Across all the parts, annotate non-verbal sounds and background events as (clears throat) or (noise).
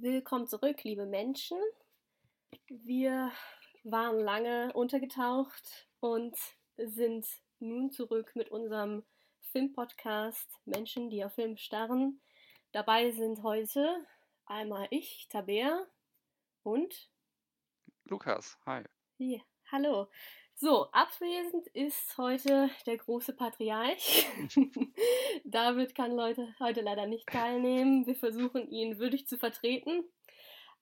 Willkommen zurück, liebe Menschen. Wir waren lange untergetaucht und sind nun zurück mit unserem Filmpodcast Menschen, die auf Film starren. Dabei sind heute einmal ich, Tabea und Lukas. Hi. Ja, hallo. So, abwesend ist heute der große Patriarch. (laughs) David kann Leute heute leider nicht teilnehmen. Wir versuchen ihn würdig zu vertreten.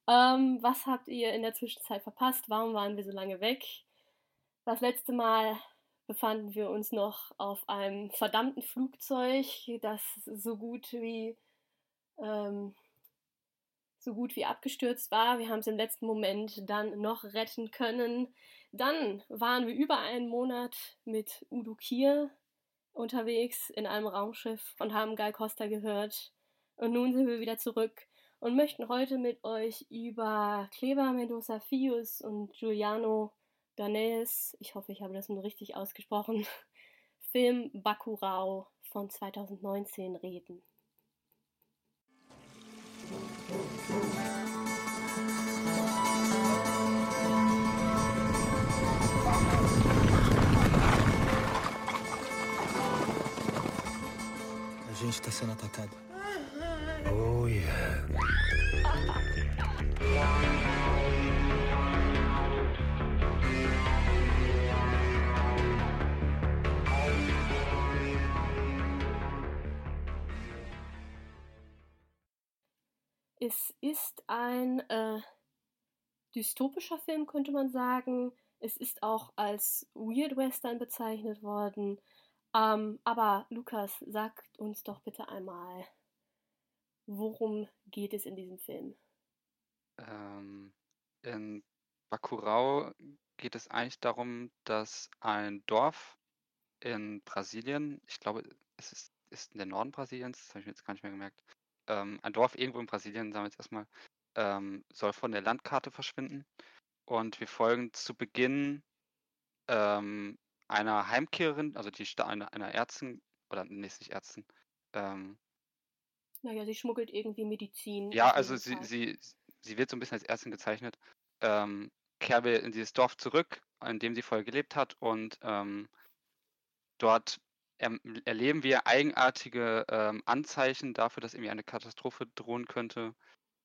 Ähm, was habt ihr in der Zwischenzeit verpasst? Warum waren wir so lange weg? Das letzte Mal befanden wir uns noch auf einem verdammten Flugzeug, das so gut wie ähm, so gut wie abgestürzt war. Wir haben es im letzten Moment dann noch retten können. Dann waren wir über einen Monat mit Udo Kier unterwegs in einem Raumschiff und haben Gal Costa gehört. Und nun sind wir wieder zurück und möchten heute mit euch über Kleber Mendoza Fius und Giuliano Danez, ich hoffe, ich habe das nur richtig ausgesprochen, (laughs) Film Bakurau von 2019 reden. Gente está sendo atacado. Oh, yeah. Es ist ein äh, dystopischer Film, könnte man sagen. Es ist auch als Weird Western bezeichnet worden. Ähm, aber Lukas, sagt uns doch bitte einmal, worum geht es in diesem Film? Ähm, in Bacurau geht es eigentlich darum, dass ein Dorf in Brasilien, ich glaube, es ist, ist in der Norden Brasiliens, das habe ich mir jetzt gar nicht mehr gemerkt, ähm, ein Dorf irgendwo in Brasilien, sagen wir jetzt erstmal, ähm, soll von der Landkarte verschwinden. Und wir folgen zu Beginn ähm, einer Heimkehrerin, also die einer, einer Ärztin, oder nee, ist nicht Ärztin. Ähm, Naja, sie schmuggelt irgendwie Medizin. ja, also sie, Fall. sie, sie wird so ein bisschen als Ärztin gezeichnet. Ähm, kehren wir in dieses Dorf zurück, in dem sie vorher gelebt hat und ähm, dort erm- erleben wir eigenartige ähm, Anzeichen dafür, dass irgendwie eine Katastrophe drohen könnte.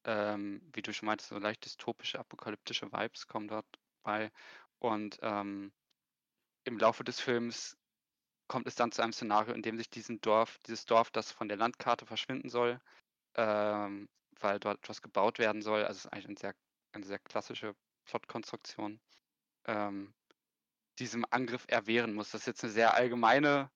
Ähm, wie du schon meintest, so leicht dystopische, apokalyptische Vibes kommen dort bei. Und ähm, im Laufe des Films kommt es dann zu einem Szenario, in dem sich diesen Dorf, dieses Dorf, das von der Landkarte verschwinden soll, ähm, weil dort etwas gebaut werden soll. Also es ist eigentlich eine sehr, eine sehr klassische Plotkonstruktion. Ähm, diesem Angriff erwehren muss. Das ist jetzt eine sehr allgemeine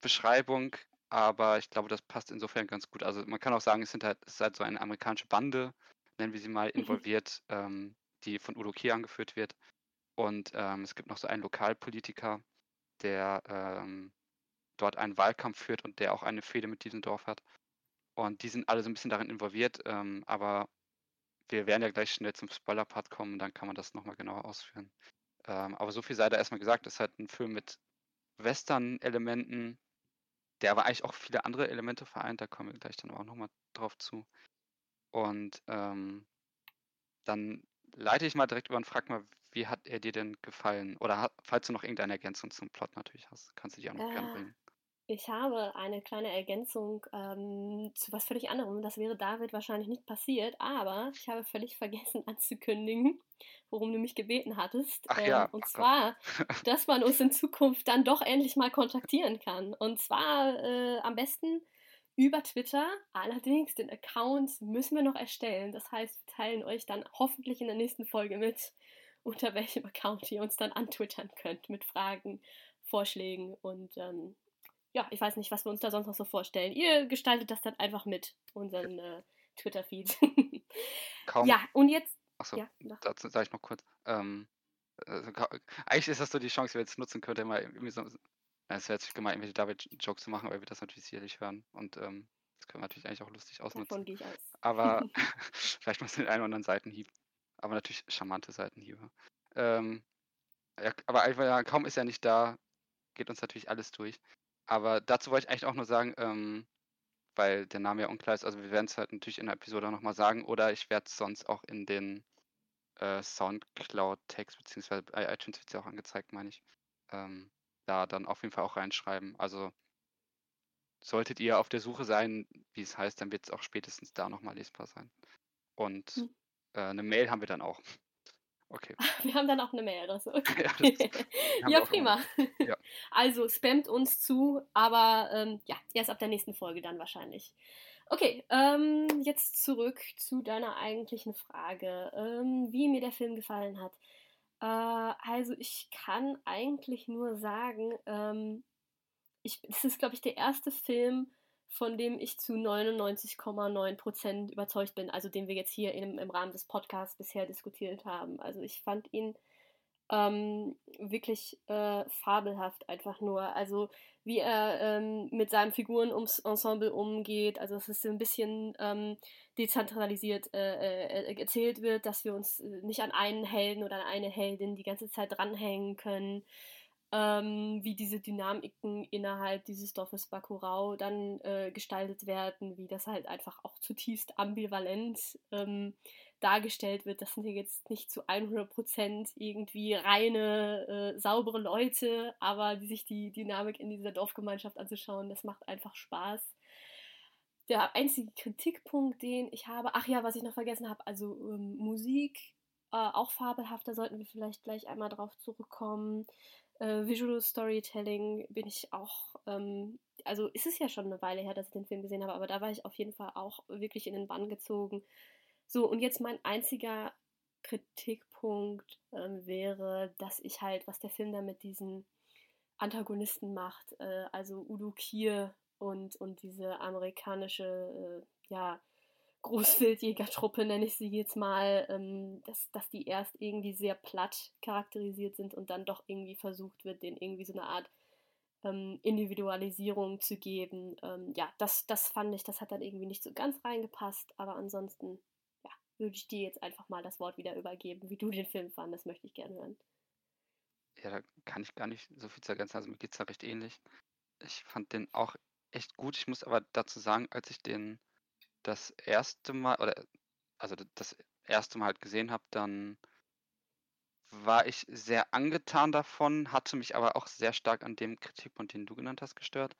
Beschreibung, aber ich glaube, das passt insofern ganz gut. Also man kann auch sagen, es, sind halt, es ist halt so eine amerikanische Bande, nennen wir sie mal, involviert, ähm, die von Udo Kier angeführt wird. Und ähm, es gibt noch so einen Lokalpolitiker, der ähm, dort einen Wahlkampf führt und der auch eine Fehde mit diesem Dorf hat. Und die sind alle so ein bisschen darin involviert, ähm, aber wir werden ja gleich schnell zum Spoiler-Part kommen, dann kann man das nochmal genauer ausführen. Ähm, aber so viel sei da erstmal gesagt, es ist halt ein Film mit Western-Elementen, der aber eigentlich auch viele andere Elemente vereint, da kommen wir gleich dann auch nochmal drauf zu. Und ähm, dann leite ich mal direkt über und frag mal, wie hat er dir denn gefallen? Oder hat, falls du noch irgendeine Ergänzung zum Plot natürlich hast, kannst du die auch noch gerne Äh, bringen. Ich habe eine kleine Ergänzung ähm, zu was völlig anderem. Das wäre David wahrscheinlich nicht passiert, aber ich habe völlig (laughs) vergessen anzukündigen, worum du mich gebeten hattest. Ach Ähm, ja, und ach Gott. zwar, (laughs) dass man uns in Zukunft dann doch endlich mal kontaktieren kann. Und zwar äh, am besten über Twitter. Allerdings, den Account müssen wir noch erstellen. Das heißt, wir teilen euch dann hoffentlich in der nächsten Folge mit, unter welchem Account ihr uns dann antwittern könnt mit Fragen, Vorschlägen und ähm, ja, ich weiß nicht, was wir uns da sonst noch so vorstellen. Ihr gestaltet das dann einfach mit, unseren äh, Twitter-Feed. (laughs) Kaum, ja, und jetzt, achso, ja, dazu sage ich noch kurz. Ähm, also, eigentlich ist das so die Chance, die wir jetzt nutzen könnten, mal irgendwie so, es wäre jetzt gemein, irgendwelche David-Jokes zu machen, weil wir das natürlich sicherlich hören. Und ähm, das können wir natürlich eigentlich auch lustig ausnutzen. Davon gehe ich aus. Aber (laughs) (laughs) vielleicht mal so den einen oder anderen Seitenhieb. Aber natürlich charmante Seitenhiebe. Ähm, ja, aber ja, kaum ist er nicht da, geht uns natürlich alles durch. Aber dazu wollte ich eigentlich auch nur sagen, ähm, weil der Name ja unklar ist. Also wir werden es halt natürlich in der Episode nochmal sagen oder ich werde es sonst auch in den äh, Soundcloud-Text, beziehungsweise bei iTunes wird es ja auch angezeigt, meine ich, ähm, da dann auf jeden Fall auch reinschreiben. Also solltet ihr auf der Suche sein, wie es heißt, dann wird es auch spätestens da nochmal lesbar sein. Und hm. Äh, eine Mail haben wir dann auch. Okay. (laughs) Wir haben dann auch eine Mailadresse. (laughs) Okay. Ja, ja prima. Ja. (laughs) Also spammt uns zu, aber ähm, ja, erst ab der nächsten Folge dann wahrscheinlich. Okay, ähm, jetzt zurück zu deiner eigentlichen Frage, ähm, wie mir der Film gefallen hat. Äh, also ich kann eigentlich nur sagen, ähm, ich, das ist, glaube ich, der erste Film, von dem ich zu 99,9% überzeugt bin, also den wir jetzt hier im, im Rahmen des Podcasts bisher diskutiert haben. Also ich fand ihn ähm, wirklich äh, fabelhaft einfach nur. Also wie er ähm, mit seinen Figuren ums Ensemble umgeht, also dass es ein bisschen ähm, dezentralisiert äh, äh, erzählt wird, dass wir uns äh, nicht an einen Helden oder an eine Heldin die ganze Zeit dranhängen können ähm, wie diese Dynamiken innerhalb dieses Dorfes Bakurau dann äh, gestaltet werden, wie das halt einfach auch zutiefst ambivalent ähm, dargestellt wird. Das sind ja jetzt nicht zu 100% irgendwie reine, äh, saubere Leute, aber die sich die Dynamik in dieser Dorfgemeinschaft anzuschauen, das macht einfach Spaß. Der einzige Kritikpunkt, den ich habe, ach ja, was ich noch vergessen habe, also ähm, Musik, äh, auch fabelhaft, da sollten wir vielleicht gleich einmal drauf zurückkommen. Äh, Visual Storytelling bin ich auch, ähm, also ist es ja schon eine Weile her, dass ich den Film gesehen habe, aber da war ich auf jeden Fall auch wirklich in den Bann gezogen. So, und jetzt mein einziger Kritikpunkt ähm, wäre, dass ich halt, was der Film da mit diesen Antagonisten macht, äh, also Udo Kier und, und diese amerikanische, äh, ja, Großwildjägertruppe, nenne ich sie jetzt mal, ähm, dass, dass die erst irgendwie sehr platt charakterisiert sind und dann doch irgendwie versucht wird, denen irgendwie so eine Art ähm, Individualisierung zu geben. Ähm, ja, das, das fand ich, das hat dann irgendwie nicht so ganz reingepasst, aber ansonsten, ja, würde ich dir jetzt einfach mal das Wort wieder übergeben, wie du den Film fandest, möchte ich gerne hören. Ja, da kann ich gar nicht so viel zu ergänzen, also mir geht es da recht ähnlich. Ich fand den auch echt gut. Ich muss aber dazu sagen, als ich den das erste Mal, oder also das erste Mal halt gesehen habe, dann war ich sehr angetan davon, hatte mich aber auch sehr stark an dem Kritikpunkt, den du genannt hast, gestört,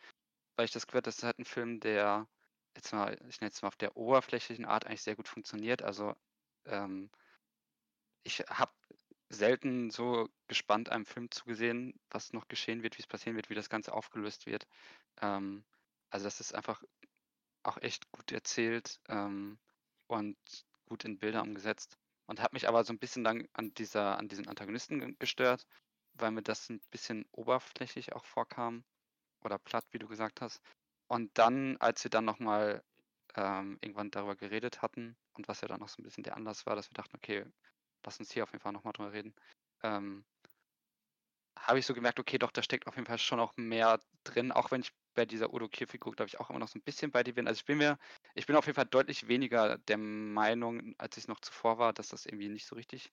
weil ich das gehört, das ist halt ein Film, der jetzt mal, ich nenne es mal auf der oberflächlichen Art eigentlich sehr gut funktioniert. Also ähm, ich habe selten so gespannt einem Film zugesehen, was noch geschehen wird, wie es passieren wird, wie das Ganze aufgelöst wird. Ähm, also das ist einfach auch echt gut erzählt ähm, und gut in Bilder umgesetzt. Und habe mich aber so ein bisschen dann an dieser, an diesen Antagonisten gestört, weil mir das ein bisschen oberflächlich auch vorkam. Oder platt, wie du gesagt hast. Und dann, als wir dann nochmal ähm, irgendwann darüber geredet hatten und was ja dann noch so ein bisschen der Anlass war, dass wir dachten, okay, lass uns hier auf jeden Fall nochmal drüber reden, ähm, habe ich so gemerkt, okay, doch, da steckt auf jeden Fall schon auch mehr drin, auch wenn ich bei dieser Udo Kier-Figur, glaube ich, auch immer noch so ein bisschen bei dir bin. Also ich bin mir, ich bin auf jeden Fall deutlich weniger der Meinung, als ich noch zuvor war, dass das irgendwie nicht so richtig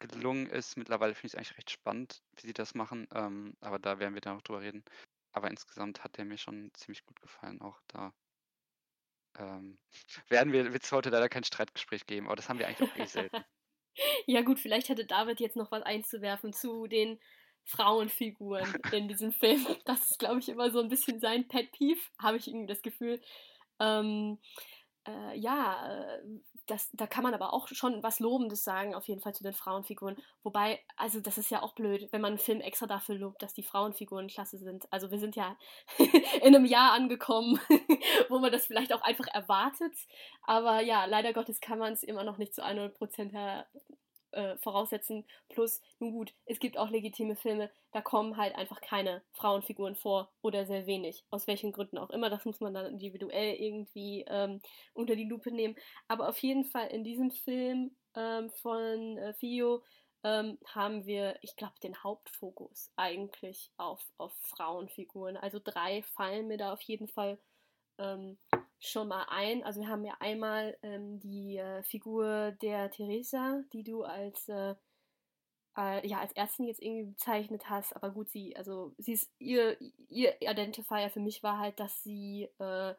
gelungen ist. Mittlerweile finde ich es eigentlich recht spannend, wie sie das machen. Ähm, aber da werden wir dann noch drüber reden. Aber insgesamt hat der mir schon ziemlich gut gefallen. Auch da ähm, (laughs) werden wir, wird es heute leider kein Streitgespräch geben, aber das haben wir eigentlich auch eh selten. (laughs) ja gut, vielleicht hätte David jetzt noch was einzuwerfen zu den Frauenfiguren in diesem Film. Das ist, glaube ich, immer so ein bisschen sein Pet Peeve, habe ich irgendwie das Gefühl. Ähm, äh, ja, äh, das, da kann man aber auch schon was Lobendes sagen, auf jeden Fall zu den Frauenfiguren. Wobei, also das ist ja auch blöd, wenn man einen Film extra dafür lobt, dass die Frauenfiguren klasse sind. Also wir sind ja (laughs) in einem Jahr angekommen, (laughs) wo man das vielleicht auch einfach erwartet. Aber ja, leider Gottes kann man es immer noch nicht zu 100% her äh, voraussetzen. Plus, nun gut, es gibt auch legitime Filme, da kommen halt einfach keine Frauenfiguren vor oder sehr wenig. Aus welchen Gründen auch immer. Das muss man dann individuell irgendwie ähm, unter die Lupe nehmen. Aber auf jeden Fall in diesem Film ähm, von äh, Fio ähm, haben wir, ich glaube, den Hauptfokus eigentlich auf, auf Frauenfiguren. Also drei fallen mir da auf jeden Fall ähm, schon mal ein. Also wir haben ja einmal ähm, die äh, Figur der Theresa, die du als äh, äh, ja als Ärztin jetzt irgendwie bezeichnet hast, aber gut, sie also sie ist ihr ihr Identifier für mich war halt, dass sie äh,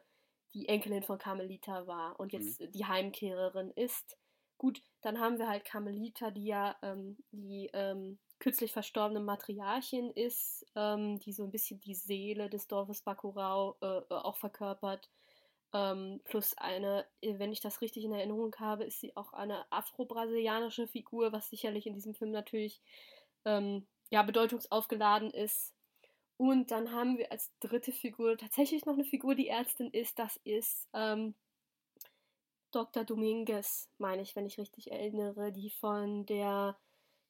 die Enkelin von Carmelita war und Mhm. jetzt die Heimkehrerin ist. Gut, dann haben wir halt Carmelita, die ja ähm, die ähm, kürzlich verstorbene Matriarchin ist, ähm, die so ein bisschen die Seele des Dorfes Bacurau äh, äh, auch verkörpert. Ähm, plus eine, äh, wenn ich das richtig in Erinnerung habe, ist sie auch eine afro-brasilianische Figur, was sicherlich in diesem Film natürlich ähm, ja, bedeutungsaufgeladen ist. Und dann haben wir als dritte Figur tatsächlich noch eine Figur, die Ärztin ist. Das ist ähm, Dr. Dominguez, meine ich, wenn ich richtig erinnere, die von der,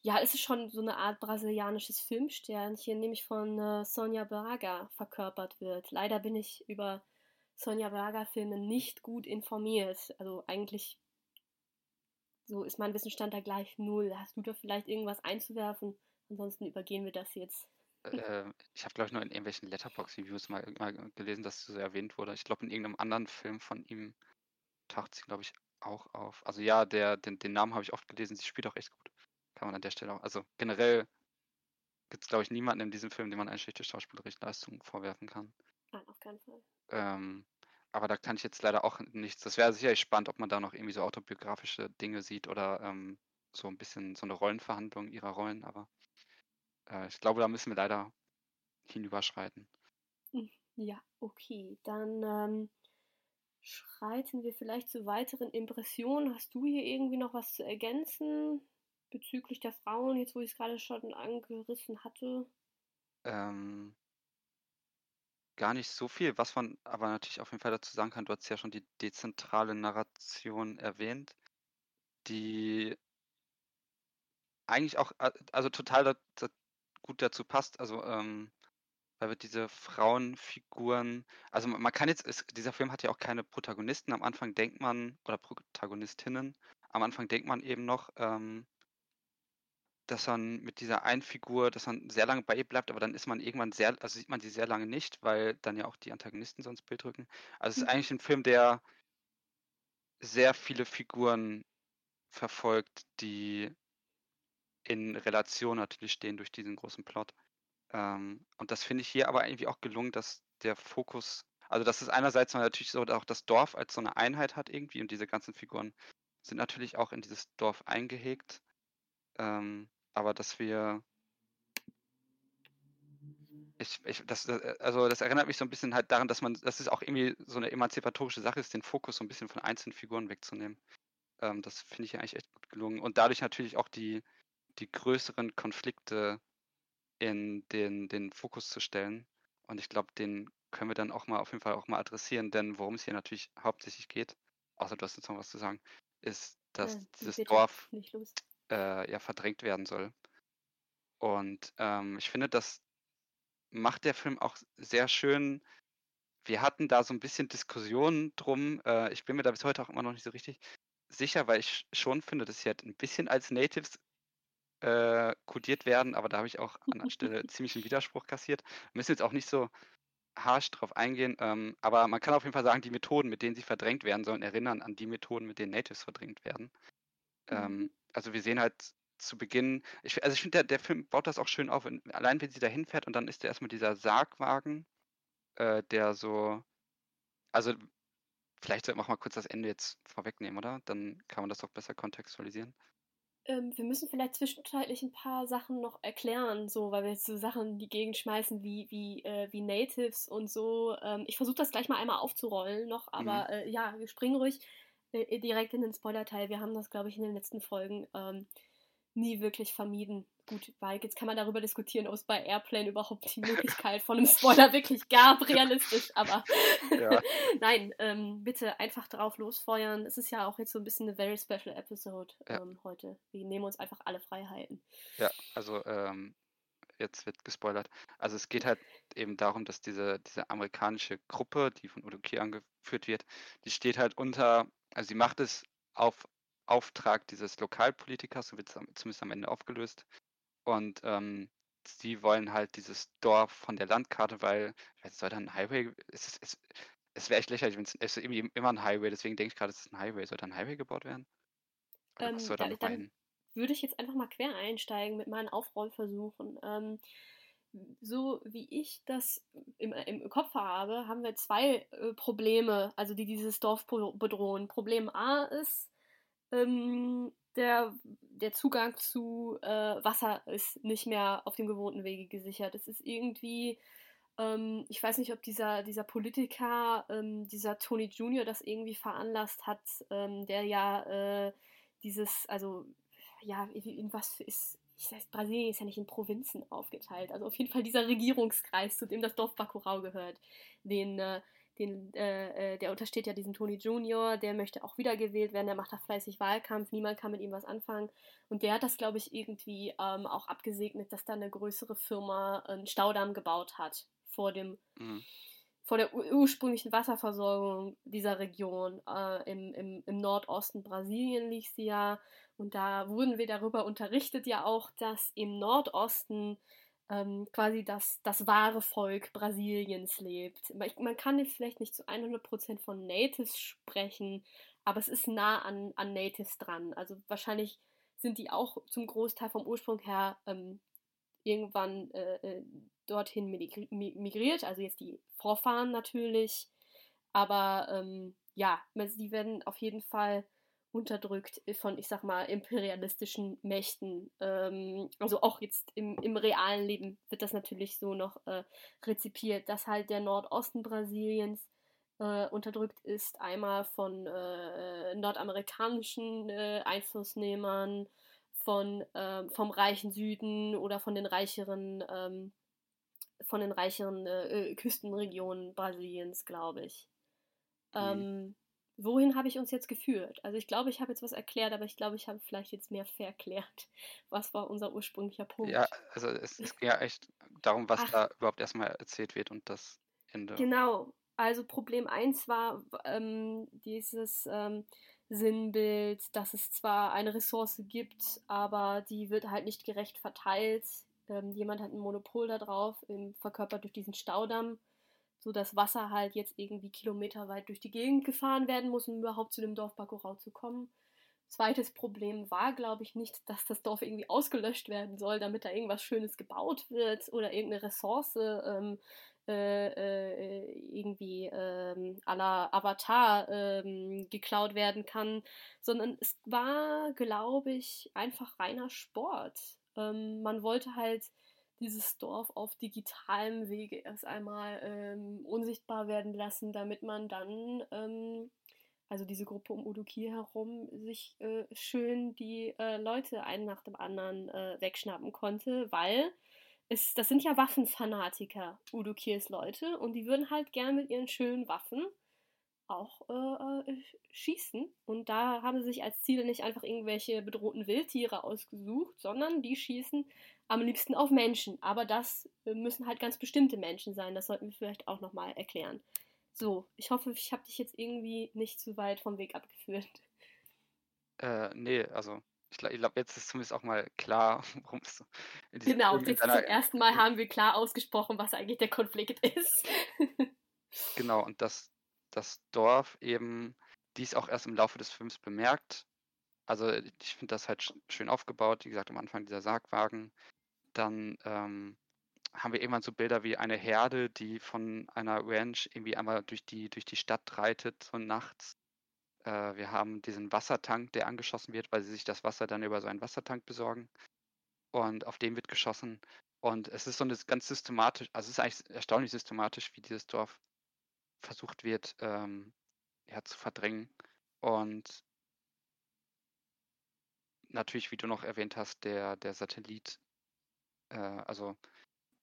ja, es ist schon so eine Art brasilianisches Filmsternchen, nämlich von äh, Sonja Braga verkörpert wird. Leider bin ich über Sonja Braga-Filme nicht gut informiert. Also eigentlich so ist mein Wissensstand da gleich null. Hast du da vielleicht irgendwas einzuwerfen? Ansonsten übergehen wir das jetzt. Äh, ich habe, glaube ich, nur in irgendwelchen Letterbox-Reviews mal, mal gelesen, dass es so erwähnt wurde. Ich glaube, in irgendeinem anderen Film von ihm taucht sie, glaube ich, auch auf. Also ja, der, den, den Namen habe ich oft gelesen. Sie spielt auch echt gut. Kann man an der Stelle auch. Also generell gibt es, glaube ich, niemanden in diesem Film, dem man eine schlechte schauspielerische Leistung vorwerfen kann. Nein, auf keinen Fall. Ähm, aber da kann ich jetzt leider auch nichts. Das wäre sicherlich spannend, ob man da noch irgendwie so autobiografische Dinge sieht oder ähm, so ein bisschen so eine Rollenverhandlung ihrer Rollen. Aber äh, ich glaube, da müssen wir leider hinüberschreiten. Ja, okay. Dann ähm, schreiten wir vielleicht zu weiteren Impressionen. Hast du hier irgendwie noch was zu ergänzen bezüglich der Frauen, jetzt wo ich es gerade schon angerissen hatte? Ähm, gar nicht so viel, was man aber natürlich auf jeden Fall dazu sagen kann. Du hast ja schon die dezentrale Narration erwähnt, die eigentlich auch, also total da, da, gut dazu passt. Also, ähm, weil wir diese Frauenfiguren, also man man kann jetzt, es, dieser Film hat ja auch keine Protagonisten. Am Anfang denkt man, oder Protagonistinnen, am Anfang denkt man eben noch, ähm, dass man mit dieser einen Figur, dass man sehr lange bei ihr bleibt, aber dann ist man irgendwann sehr, also sieht man sie sehr lange nicht, weil dann ja auch die Antagonisten sonst Bild rücken. Also es ist Mhm. eigentlich ein Film, der sehr viele Figuren verfolgt, die in Relation natürlich stehen durch diesen großen Plot. Ähm, und das finde ich hier aber irgendwie auch gelungen, dass der Fokus, also dass es einerseits natürlich so auch das Dorf als so eine Einheit hat irgendwie und diese ganzen Figuren sind natürlich auch in dieses Dorf eingehegt. Ähm, aber dass wir ich, ich, das, äh, also das erinnert mich so ein bisschen halt daran, dass man, dass es auch irgendwie so eine emanzipatorische Sache ist, den Fokus so ein bisschen von einzelnen Figuren wegzunehmen. Ähm, das finde ich ja eigentlich echt gut gelungen. Und dadurch natürlich auch die, die größeren Konflikte in den, den Fokus zu stellen. Und ich glaube, den können wir dann auch mal auf jeden Fall auch mal adressieren, denn worum es hier natürlich hauptsächlich geht, außer du hast jetzt noch was zu sagen, ist, dass Äh, dieses Dorf. Äh, ja verdrängt werden soll. Und ähm, ich finde, das macht der Film auch sehr schön. Wir hatten da so ein bisschen Diskussionen drum. Äh, ich bin mir da bis heute auch immer noch nicht so richtig sicher, weil ich schon finde, dass sie halt ein bisschen als Natives äh, kodiert werden, aber da habe ich auch an der Stelle (laughs) ziemlich einen Widerspruch kassiert. Wir müssen jetzt auch nicht so harsch drauf eingehen, ähm, aber man kann auf jeden Fall sagen, die Methoden, mit denen sie verdrängt werden sollen, erinnern an die Methoden, mit denen Natives verdrängt werden. Ähm, Mhm. also wir sehen halt zu Beginn, ich, also ich finde, der, der Film baut das auch schön auf, wenn, allein wenn sie da hinfährt und dann ist da erstmal dieser Sargwagen, äh, der so, also vielleicht sollten wir auch mal kurz das Ende jetzt vorwegnehmen, oder? Dann kann man das auch besser kontextualisieren. Ähm, wir müssen vielleicht zwischenzeitlich ein paar Sachen noch erklären, so, weil wir jetzt so Sachen in die Gegend schmeißen wie, wie, äh, wie Natives und so. Ähm, ich versuche das gleich mal einmal aufzurollen noch, aber äh, ja, wir springen ruhig direkt in den Spoiler-Teil. Wir haben das, glaube ich, in den letzten Folgen ähm, nie wirklich vermieden. Gut, weil jetzt kann man darüber diskutieren, ob es bei Airplane überhaupt die Möglichkeit von einem Spoiler wirklich gab, realistisch, aber (laughs) Ja. (laughs) nein, ähm, bitte einfach drauf losfeuern. Es ist ja auch jetzt so ein bisschen eine very special episode Ja. ähm, heute. Wir nehmen uns einfach alle Freiheiten. Ja, also ähm, jetzt wird gespoilert. Also es geht halt eben darum, dass diese, diese amerikanische Gruppe, die von Udo Kier angeführt wird, die steht halt unter, also sie macht es auf Auftrag dieses Lokalpolitikers, so wird es zumindest am Ende aufgelöst. Und ähm, sie wollen halt dieses Dorf von der Landkarte, weil, weiß, soll da ein Highway, es, ist- es, es wäre echt lächerlich, wenn es es irgendwie immer ein Highway, deswegen denke ich gerade, es ist ein Highway. Soll da ein Highway gebaut werden? Oder Ähm, da dann-? Würde ich jetzt einfach mal quer einsteigen mit meinen Aufrollversuchen. Ähm, so wie ich das im, im Kopf habe, haben wir zwei äh, Probleme, also die dieses Dorf bedrohen. Problem A ist, ähm, der, der Zugang zu äh, Wasser ist nicht mehr auf dem gewohnten Wege gesichert. Es ist irgendwie, ähm, ich weiß nicht, ob dieser, dieser Politiker, ähm, dieser Tony Jr. das irgendwie veranlasst hat, ähm, der ja äh, dieses, also ja, in was ist, ich weiß, Brasilien ist ja nicht in Provinzen aufgeteilt. Also auf jeden Fall dieser Regierungskreis, zu dem das Dorf Bacurau gehört, den, äh, den, äh, äh, der untersteht ja diesem Tony Junior, der möchte auch wiedergewählt werden, der macht da fleißig Wahlkampf, niemand kann mit ihm was anfangen. Und der hat das, glaube ich, irgendwie ähm, auch abgesegnet, dass da eine größere Firma einen Staudamm gebaut hat vor dem mhm vor der ursprünglichen Wasserversorgung dieser Region. Äh, im, im, Im Nordosten Brasilien liegt sie ja. Und da wurden wir darüber unterrichtet ja auch, dass im Nordosten ähm, quasi das, das wahre Volk Brasiliens lebt. Man kann jetzt vielleicht nicht zu 100% von Natives sprechen, aber es ist nah an, an Natives dran. Also wahrscheinlich sind die auch zum Großteil vom Ursprung her ähm, irgendwann äh, äh dorthin migriert, also jetzt die Vorfahren natürlich, aber ähm, ja, die werden auf jeden Fall unterdrückt von, ich sag mal, imperialistischen Mächten. Ähm, also auch jetzt im, im realen Leben wird das natürlich so noch äh, rezipiert, dass halt der Nordosten Brasiliens äh, unterdrückt ist, einmal von äh, nordamerikanischen äh, Einflussnehmern, von, ähm, vom reichen Süden oder von den reicheren ähm, von den reicheren äh, äh, Küstenregionen Brasiliens, glaube ich. Mhm. Ähm, wohin habe ich uns jetzt geführt? Also ich glaube, ich habe jetzt was erklärt, aber ich glaube, ich habe vielleicht jetzt mehr verklärt. (laughs) Was war unser ursprünglicher Punkt? Ja, also es, es ging ja echt darum, was Ach. da überhaupt erstmal erzählt wird und das Ende. Genau. Also Problem 1 war ähm, dieses ähm, Sinnbild, dass es zwar eine Ressource gibt, aber die wird halt nicht gerecht verteilt ähm, jemand hat ein Monopol darauf, verkörpert durch diesen Staudamm, so dass Wasser halt jetzt irgendwie kilometerweit durch die Gegend gefahren werden muss, um überhaupt zu dem Dorf Bakurau zu kommen. Zweites Problem war, glaube ich, nicht, dass das Dorf irgendwie ausgelöscht werden soll, damit da irgendwas Schönes gebaut wird oder irgendeine Ressource ähm, äh, äh, irgendwie ähm, la Avatar ähm, geklaut werden kann, sondern es war, glaube ich, einfach reiner Sport. Ähm, man wollte halt dieses Dorf auf digitalem Wege erst einmal ähm, unsichtbar werden lassen, damit man dann, ähm, also diese Gruppe um Udukir herum, sich äh, schön die äh, Leute einen nach dem anderen äh, wegschnappen konnte, weil es, das sind ja Waffenfanatiker, Udukirs Leute, und die würden halt gern mit ihren schönen Waffen auch äh, äh, schießen. Und da haben sie sich als Ziele nicht einfach irgendwelche bedrohten Wildtiere ausgesucht, sondern die schießen am liebsten auf Menschen. Aber das äh, müssen halt ganz bestimmte Menschen sein. Das sollten wir vielleicht auch nochmal erklären. So, ich hoffe, ich habe dich jetzt irgendwie nicht zu weit vom Weg abgeführt. Äh, nee, also ich glaube, glaub, jetzt ist zumindest auch mal klar, (laughs) worum es Genau, jetzt zum ersten Mal haben wir klar ausgesprochen, was eigentlich der Konflikt (laughs) ist. genau, und das, das Dorf eben dies auch erst im Laufe des Films bemerkt. Also ich finde das halt schön aufgebaut, wie gesagt, am Anfang dieser Sargwagen. Dann ähm, haben wir irgendwann so Bilder wie eine Herde, die von einer Ranch irgendwie einmal durch die, durch die Stadt reitet, so nachts. Äh, wir haben diesen Wassertank, der angeschossen wird, weil sie sich das Wasser dann über so einen Wassertank besorgen. Und auf dem wird geschossen. Und es ist so eine ganz systematisch, also es ist eigentlich erstaunlich systematisch, wie dieses Dorf versucht wird, ähm, ja, zu verdrängen. Und natürlich, wie du noch erwähnt hast, der, der Satellit, äh, also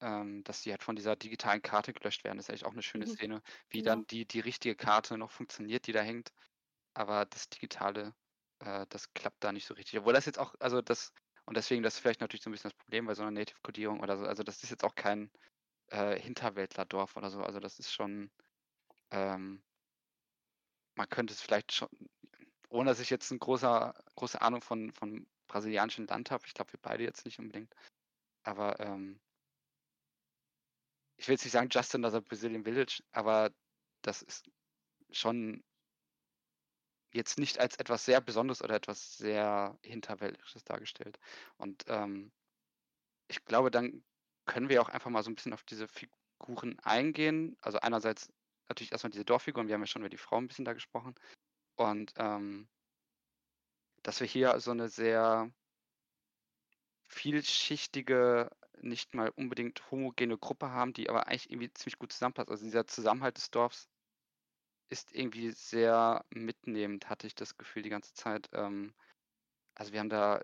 ähm, dass die halt von dieser digitalen Karte gelöscht werden, ist eigentlich auch eine schöne mhm. Szene, wie ja. dann die, die richtige Karte noch funktioniert, die da hängt. Aber das Digitale, äh, das klappt da nicht so richtig. Obwohl das jetzt auch, also das, und deswegen, das ist vielleicht natürlich so ein bisschen das Problem bei so einer Native-Codierung oder so. Also das ist jetzt auch kein äh, Hinterwäldlerdorf oder so. Also das ist schon, ähm, man könnte es vielleicht schon, ohne dass ich jetzt eine große, große Ahnung von, von brasilianischem Land habe, ich glaube, wir beide jetzt nicht unbedingt, aber ähm, ich will jetzt nicht sagen Just Another Brazilian Village, aber das ist schon jetzt nicht als etwas sehr Besonderes oder etwas sehr Hinterwäldlerisches dargestellt. Und ähm, ich glaube, dann können wir auch einfach mal so ein bisschen auf diese Figuren eingehen. Also einerseits natürlich erstmal diese Dorffiguren, wir haben ja schon über die Frau ein bisschen da gesprochen. Und ähm, dass wir hier so eine sehr vielschichtige, nicht mal unbedingt homogene Gruppe haben, die aber eigentlich irgendwie ziemlich gut zusammenpasst. Also dieser Zusammenhalt des Dorfs ist irgendwie sehr mitnehmend, hatte ich das Gefühl die ganze Zeit. Ähm, also wir haben da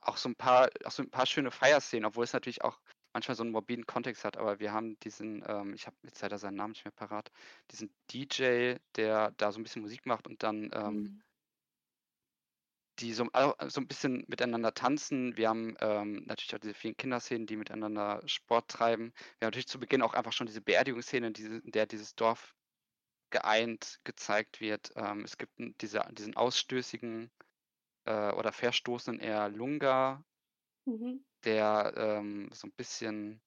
auch so ein paar, auch so ein paar schöne Feierszenen, obwohl es natürlich auch manchmal so einen morbiden Kontext hat, aber wir haben diesen, ähm, ich habe jetzt leider seinen Namen nicht mehr parat, diesen DJ, der da so ein bisschen Musik macht und dann ähm, Mhm. Die so, so ein bisschen miteinander tanzen. Wir haben ähm, natürlich auch diese vielen Kinderszenen, die miteinander Sport treiben. Wir haben natürlich zu Beginn auch einfach schon diese Beerdigungsszene, diese, in der dieses Dorf geeint gezeigt wird. Ähm, es gibt diese, diesen ausstößigen äh, oder verstoßenen eher Lunga, Mhm. der ähm, so ein bisschen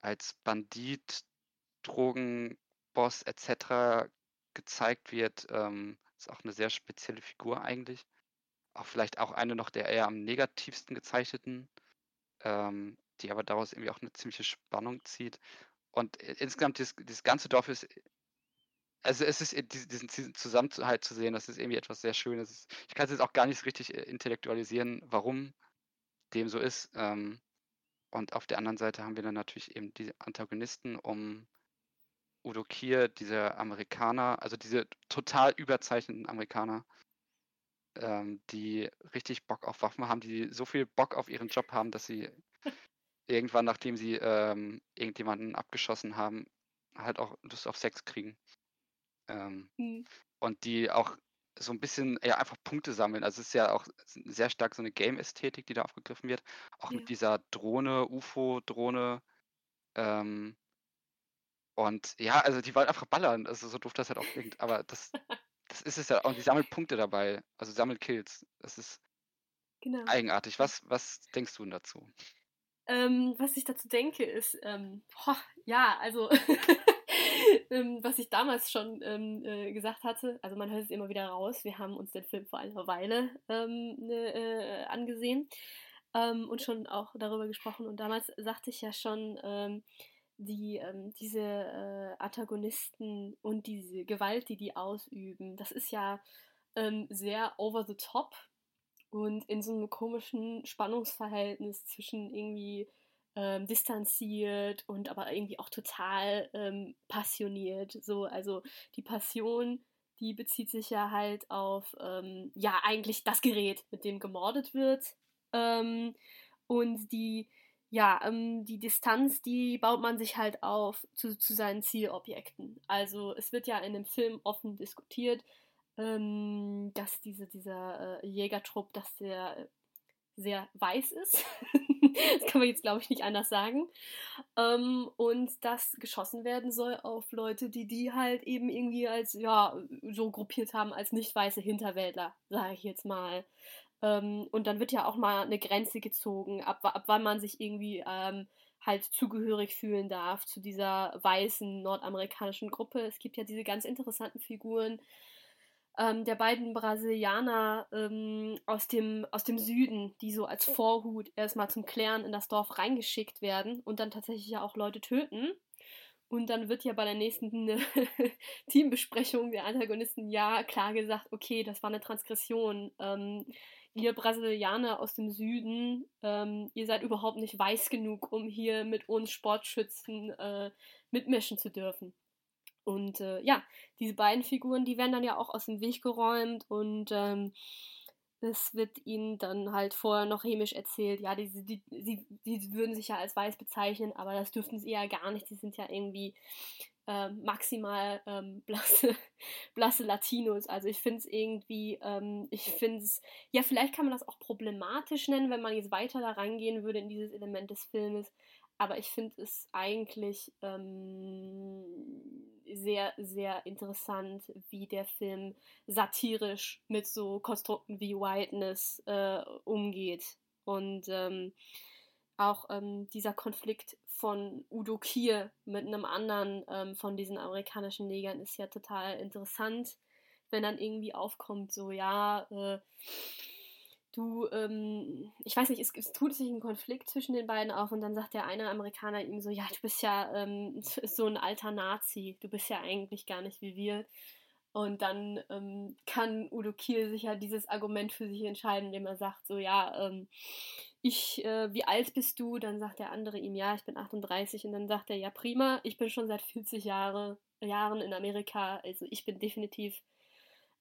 als Bandit, Drogenboss etc. gezeigt wird. Ähm, ist auch eine sehr spezielle Figur eigentlich. Auch vielleicht auch eine noch der eher am negativsten gezeichneten, ähm, die aber daraus irgendwie auch eine ziemliche Spannung zieht. Und insgesamt dieses, dieses ganze Dorf ist, also es ist i- diesen, Zusammenhalt zu sehen, das ist irgendwie etwas sehr Schönes. Ich kann es jetzt auch gar nicht richtig äh, intellektualisieren, warum dem so ist. Ähm, und auf der anderen Seite haben wir dann natürlich eben die Antagonisten um Udo Kier, diese Amerikaner, also diese total überzeichneten Amerikaner, ähm, die richtig Bock auf Waffen haben, die so viel Bock auf ihren Job haben, dass sie irgendwann, nachdem sie ähm, irgendjemanden abgeschossen haben, halt auch Lust auf Sex kriegen. Ähm, Mhm. und die auch so ein bisschen ja, einfach Punkte sammeln. Also es ist ja auch sehr stark so eine Game-Ästhetik, die da aufgegriffen wird. Auch Ja. mit dieser Drohne, UFO-Drohne. Ähm, und ja, also die wollen einfach ballern. Also so doof das halt auch klingt. Aber das, (laughs) das ist es ja. Und die sammelt Punkte dabei. Also sammelt Kills. Das ist Genau. eigenartig. Was, was denkst du denn dazu? Ähm, was ich dazu denke, ist, ähm, boah, ja, also, (laughs) ähm, was ich damals schon ähm, äh, gesagt hatte, also man hört es immer wieder raus, wir haben uns den Film vor einer Weile ähm, ne, äh, angesehen ähm, und schon auch darüber gesprochen. Und damals sagte ich ja schon, ähm, die, ähm, diese äh, Antagonisten und diese Gewalt, die die ausüben, das ist ja ähm, sehr over the top und in so einem komischen Spannungsverhältnis zwischen irgendwie ähm, distanziert und aber irgendwie auch total ähm, passioniert. So, also die Passion, die bezieht sich ja halt auf ähm, ja eigentlich das Gerät, mit dem gemordet wird. Ähm, und die ja, ähm, die Distanz, die baut man sich halt auf zu, zu seinen Zielobjekten. Also es wird ja in dem Film offen diskutiert, ähm, dass diese, dieser äh, Jägertrupp, dass der sehr weiß ist. (laughs) das kann man jetzt, glaube ich, nicht anders sagen. Ähm, und dass geschossen werden soll auf Leute, die die halt eben irgendwie als, ja, so gruppiert haben als nicht weiße Hinterwäldler, sage ich jetzt mal. Ähm, und dann wird ja auch mal eine Grenze gezogen, ab, ab wann man sich irgendwie ähm, halt zugehörig fühlen darf zu dieser weißen nordamerikanischen Gruppe. Es gibt ja diese ganz interessanten Figuren ähm, der beiden Brasilianer ähm, aus, dem, aus dem Süden, die so als Vorhut erstmal zum Klären in das Dorf reingeschickt werden und dann tatsächlich ja auch Leute töten. Und dann wird ja bei der nächsten (laughs) Teambesprechung der Antagonisten ja klar gesagt, okay, das war eine Transgression. Ähm, ihr Brasilianer aus dem Süden, ähm, ihr seid überhaupt nicht weiß genug, um hier mit uns Sportschützen äh, mitmischen zu dürfen. Und äh, ja, diese beiden Figuren, die werden dann ja auch aus dem Weg geräumt und ähm, es wird ihnen dann halt vorher noch chemisch erzählt, ja, die, die, die, die würden sich ja als weiß bezeichnen, aber das dürften sie ja gar nicht. Die sind ja irgendwie äh, maximal ähm, (laughs) blasse, blasse Latinos. Also ich finde es irgendwie, ähm, ich finde es, ja, vielleicht kann man das auch problematisch nennen, wenn man jetzt weiter da reingehen würde in dieses Element des Filmes. Aber ich finde es eigentlich ähm, sehr, sehr interessant, wie der Film satirisch mit so Konstrukten wie Whiteness äh, umgeht. Und ähm, auch ähm, dieser Konflikt von Udo Kier mit einem anderen ähm, von diesen amerikanischen Negern ist ja total interessant, wenn dann irgendwie aufkommt, so ja, äh, du, ähm, ich weiß nicht, es, es, tut sich ein Konflikt zwischen den beiden auf und dann sagt der eine Amerikaner ihm so, ja, du bist ja ähm, (laughs) so ein alter Nazi, du bist ja eigentlich gar nicht wie wir. Und dann ähm, kann Udo Kiel sich ja dieses Argument für sich entscheiden, indem er sagt, so ja, ähm, ich, äh, wie alt bist du? Dann sagt der andere ihm, ja, ich bin 38. Und dann sagt er, ja, prima, ich bin schon seit 40 Jahre, Jahren in Amerika, also ich bin definitiv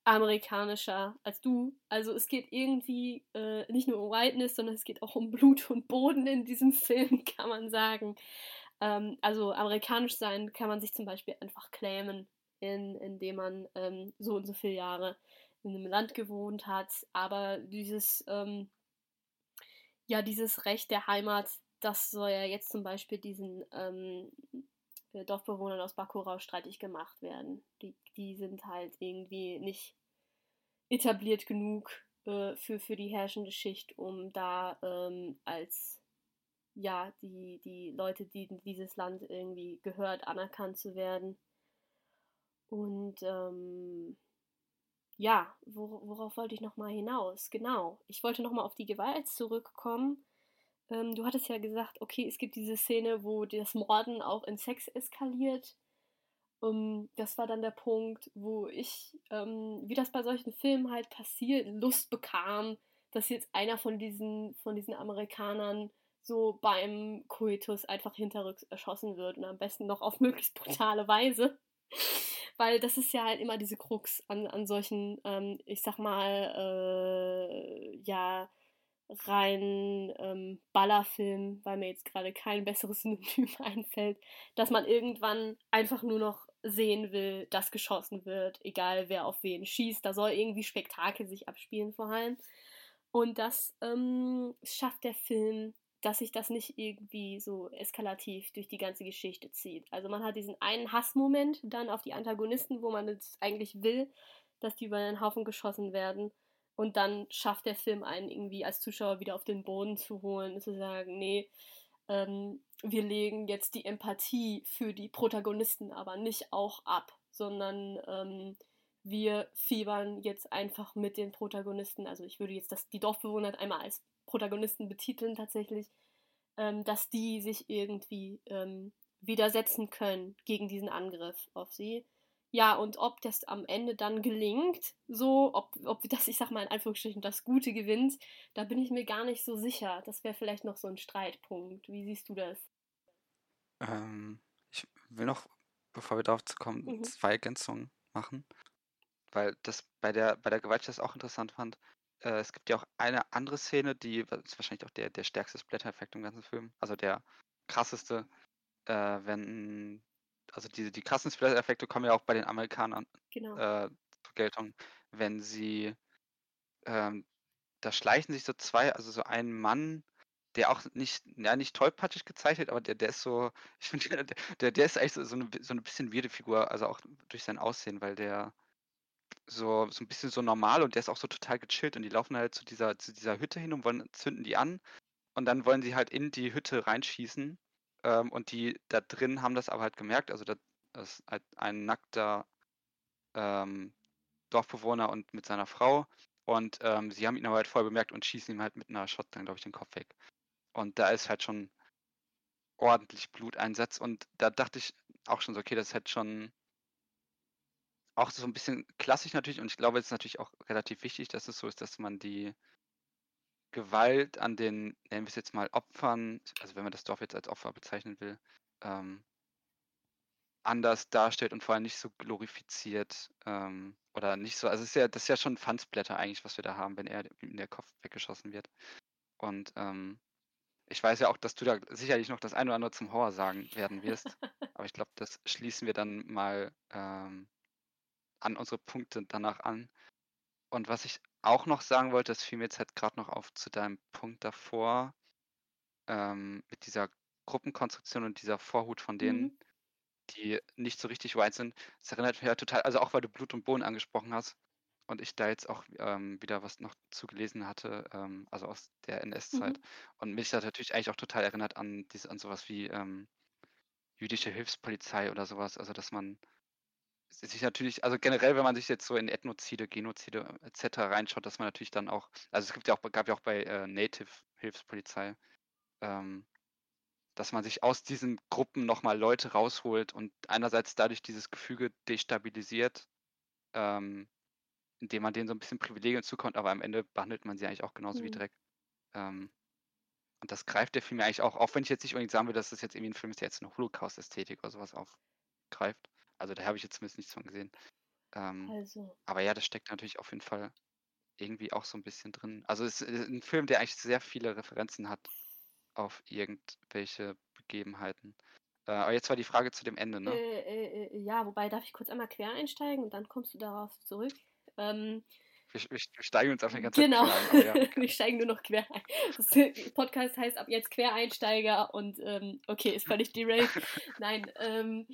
amerikanischer als du. Also es geht irgendwie äh, nicht nur um Whiteness, sondern es geht auch um Blut und Boden in diesem (laughs) Film, kann man sagen. Ähm, also amerikanisch sein kann man sich zum Beispiel einfach claimen in, indem man ähm, so und so viele Jahre in einem Land gewohnt hat. Aber dieses, ähm, ja, dieses Recht der Heimat, das soll ja jetzt zum Beispiel diesen ähm, äh, Dorfbewohnern aus Bakurau streitig gemacht werden. Die, die sind halt irgendwie nicht etabliert genug äh, für, für die herrschende Schicht, um da ähm, als ja, die, die Leute, die dieses Land irgendwie gehört, anerkannt zu werden. Und ähm, ja, wor worauf wollte ich nochmal hinaus? Genau, ich wollte nochmal auf die Gewalt zurückkommen. Ähm, du hattest ja gesagt, okay, es gibt diese Szene, wo das Morden auch in Sex eskaliert. Um, das war dann der Punkt, wo ich, ähm, wie das bei solchen Filmen halt passiert, Lust bekam, dass jetzt einer von diesen, von diesen Amerikanern so beim Coitus einfach hinterrücks erschossen wird und am besten noch auf (laughs) möglichst brutale Weise. Weil das ist ja halt immer diese Krux an, an solchen, ähm, ich sag mal, äh, ja, rein ähm, Ballerfilm, weil mir jetzt gerade kein besseres Synonym (laughs) einfällt, dass man irgendwann einfach nur noch sehen will, dass geschossen wird, egal wer auf wen schießt. Da soll irgendwie Spektakel sich abspielen vor allem. Und das ähm, schafft der Film dass sich das nicht irgendwie so eskalativ durch die ganze Geschichte zieht. Also man hat diesen einen Hassmoment dann auf die Antagonisten, wo man jetzt eigentlich will, dass die über den Haufen geschossen werden. Und dann schafft der Film einen irgendwie als Zuschauer wieder auf den Boden zu holen und zu sagen, nee, ähm, wir legen jetzt die Empathie für die Protagonisten aber nicht auch ab, sondern ähm, wir fiebern jetzt einfach mit den Protagonisten. Also ich würde jetzt das, die Dorfbewohner einmal als Protagonisten betiteln tatsächlich, ähm, dass die sich irgendwie ähm, widersetzen können gegen diesen Angriff auf sie. Ja, und ob das am Ende dann gelingt, so, ob, ob das, ich sag mal in Anführungsstrichen, das Gute gewinnt, da bin ich mir gar nicht so sicher. Das wäre vielleicht noch so ein Streitpunkt. Wie siehst du das? Ähm, ich will noch, bevor wir darauf kommen, mhm. zwei Ergänzungen machen. Weil das bei der, bei der Gewalt ich das auch interessant fand äh, es gibt ja auch eine andere Szene, die ist wahrscheinlich auch der, der stärkste Splatter-Effekt im ganzen Film. Also der krasseste, äh, wenn, also diese, die krassen Splatter-Effekte kommen ja auch bei den Amerikanern genau. äh, zur Geltung, wenn sie, ähm, da schleichen sich so zwei, also so ein Mann, der auch nicht, ja, nicht tollpatschig gezeichnet, aber der, der ist so, (laughs) ich finde, der, der ist eigentlich so, so, eine, so eine bisschen weirde Figur, also auch durch sein Aussehen, weil der, so, so ein bisschen so normal und der ist auch so total gechillt und die laufen halt zu dieser, zu dieser Hütte hin und wollen, zünden die an und dann wollen sie halt in die Hütte reinschießen ähm, und die da drin haben das aber halt gemerkt, also das, ist halt ein nackter ähm, Dorfbewohner und mit seiner Frau. Und ähm, sie haben ihn aber halt voll bemerkt und schießen ihm halt mit einer Shotgun, glaube ich, den Kopf weg. Und da ist halt schon ordentlich Bluteinsatz. Und da dachte ich auch schon so, okay, das ist halt schon auch so ein bisschen klassisch natürlich. Und ich glaube, es ist natürlich auch relativ wichtig, dass es so ist, dass man die Gewalt an den, nennen wir es jetzt mal Opfern, also wenn man das Dorf jetzt als Opfer bezeichnen will, ähm, anders darstellt und vor allem nicht so glorifiziert ähm, oder nicht so, also es ist ja, das ist ja schon Fansblätter eigentlich, was wir da haben, wenn er in der Kopf weggeschossen wird. Und ähm, ich weiß ja auch, dass du da sicherlich noch das eine oder andere zum Horror sagen werden wirst, aber ich glaube, das schließen wir dann mal ähm, an unsere Punkte danach an. Und was ich auch noch sagen wollte, das fiel mir jetzt halt gerade noch auf zu deinem Punkt davor, ähm, mit dieser Gruppenkonstruktion und dieser Vorhut von denen, mhm. die nicht so richtig white sind. Das erinnert mich ja total, also auch weil du Blut und Bohnen angesprochen hast und ich da jetzt auch ähm, wieder was noch zu gelesen hatte, ähm, also aus der NS-Zeit. Mhm. Und mich hat natürlich eigentlich auch total erinnert an diese, an sowas wie ähm, jüdische Hilfspolizei oder sowas, also dass man sich natürlich, also generell, wenn man sich jetzt so in Ethnozide, Genozide etc. reinschaut, dass man natürlich dann auch, also es gibt ja auch, gab ja auch bei äh, Native Hilfspolizei, ähm, dass man sich aus diesen Gruppen nochmal Leute rausholt und einerseits dadurch dieses Gefüge destabilisiert, ähm, indem man denen so ein bisschen Privilegien zukommt, aber am Ende behandelt man sie eigentlich auch genauso wie Mhm. Dreck. Ähm, und das greift der Film ja eigentlich auch, auch wenn ich jetzt nicht unbedingt sagen will, dass das jetzt irgendwie ein Film ist, der jetzt eine Holocaust-Ästhetik oder sowas aufgreift. Also da habe ich jetzt zumindest nichts von gesehen. Ähm, Also, aber ja, das steckt natürlich auf jeden Fall irgendwie auch so ein bisschen drin. Also es ist ein Film, der eigentlich sehr viele Referenzen hat auf irgendwelche Begebenheiten. Äh, aber jetzt war die Frage zu dem Ende, ne? äh, äh, äh, ja, wobei darf ich kurz einmal quer einsteigen und dann kommst du darauf zurück. Ähm, Wir, wir, wir steigen uns einfach die ganze Zeit genau, ein. Ja, (laughs) wir steigen nur noch quer ein. Das (laughs) Podcast heißt ab jetzt Quereinsteiger und ähm, okay, ist völlig derailed. (laughs) Nein, ähm,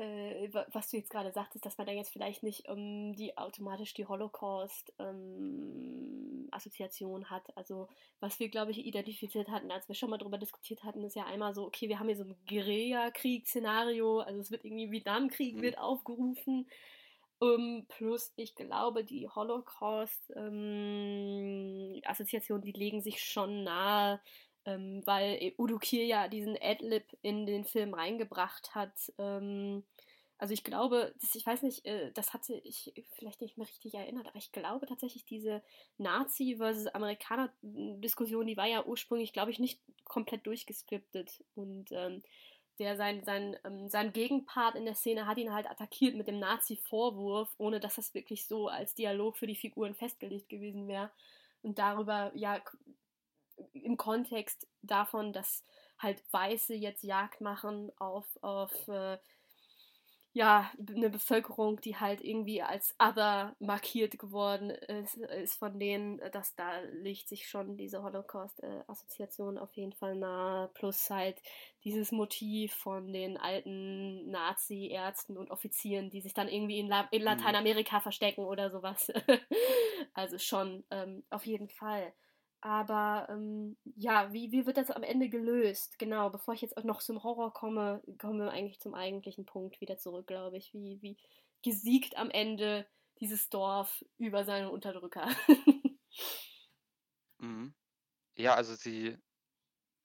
äh, wa- was du jetzt gerade sagtest, dass man da jetzt vielleicht nicht ähm, die automatisch die Holocaust-Assoziation hat. Also was wir, glaube ich, identifiziert hatten, als wir schon mal darüber diskutiert hatten, ist ja einmal so, okay, wir haben hier so ein Guerillakrieg-Szenario, also es wird irgendwie Vietnamkrieg Mhm. wird aufgerufen. Ähm, plus, ich glaube, die Holocaust-Assoziationen, die legen sich schon nahe, ähm, weil Udo Kier ja diesen Adlib in den Film reingebracht hat. Ähm, also ich glaube, das, ich weiß nicht, äh, das hatte ich vielleicht nicht mehr richtig erinnert, aber ich glaube tatsächlich, diese Nazi versus Amerikaner-Diskussion, die war ja ursprünglich, glaube ich, nicht komplett durchgeskriptet. Und ähm, der sein, sein, ähm, sein Gegenpart in der Szene hat ihn halt attackiert mit dem Nazi-Vorwurf, ohne dass das wirklich so als Dialog für die Figuren festgelegt gewesen wäre. Und darüber, ja, im Kontext davon, dass halt Weiße jetzt Jagd machen auf, auf äh, ja, eine Bevölkerung, die halt irgendwie als other markiert geworden ist, ist von denen, dass da legt sich schon diese Holocaust-Assoziation auf jeden Fall nahe, plus halt dieses Motiv von den alten Nazi-Ärzten und Offizieren, die sich dann irgendwie in, La in Mhm. Lateinamerika verstecken oder sowas. (laughs) also schon, ähm, auf jeden Fall. Aber ähm, ja, wie, wie wird das am Ende gelöst? Genau, bevor ich jetzt auch noch zum Horror komme, kommen wir eigentlich zum eigentlichen Punkt wieder zurück, glaube ich. Wie, wie gesiegt am Ende dieses Dorf über seine Unterdrücker. (laughs) Mhm. Ja, also sie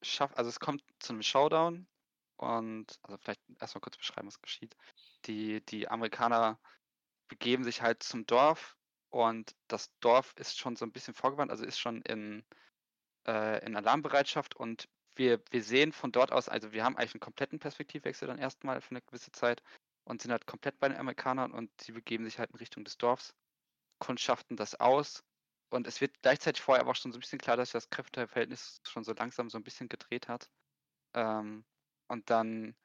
schafft, also es kommt zu einem Showdown und, also vielleicht erstmal kurz beschreiben, was geschieht. Die, die Amerikaner begeben sich halt zum Dorf und das Dorf ist schon so ein bisschen vorgewandt, also ist schon in, äh, in Alarmbereitschaft und wir, wir sehen von dort aus, also wir haben eigentlich einen kompletten Perspektivwechsel dann erstmal für eine gewisse Zeit und sind halt komplett bei den Amerikanern und sie begeben sich halt in Richtung des Dorfs, kundschaften das aus und es wird gleichzeitig vorher aber auch schon so ein bisschen klar, dass das Kräfteverhältnis schon so langsam so ein bisschen gedreht hat. Ähm, und dann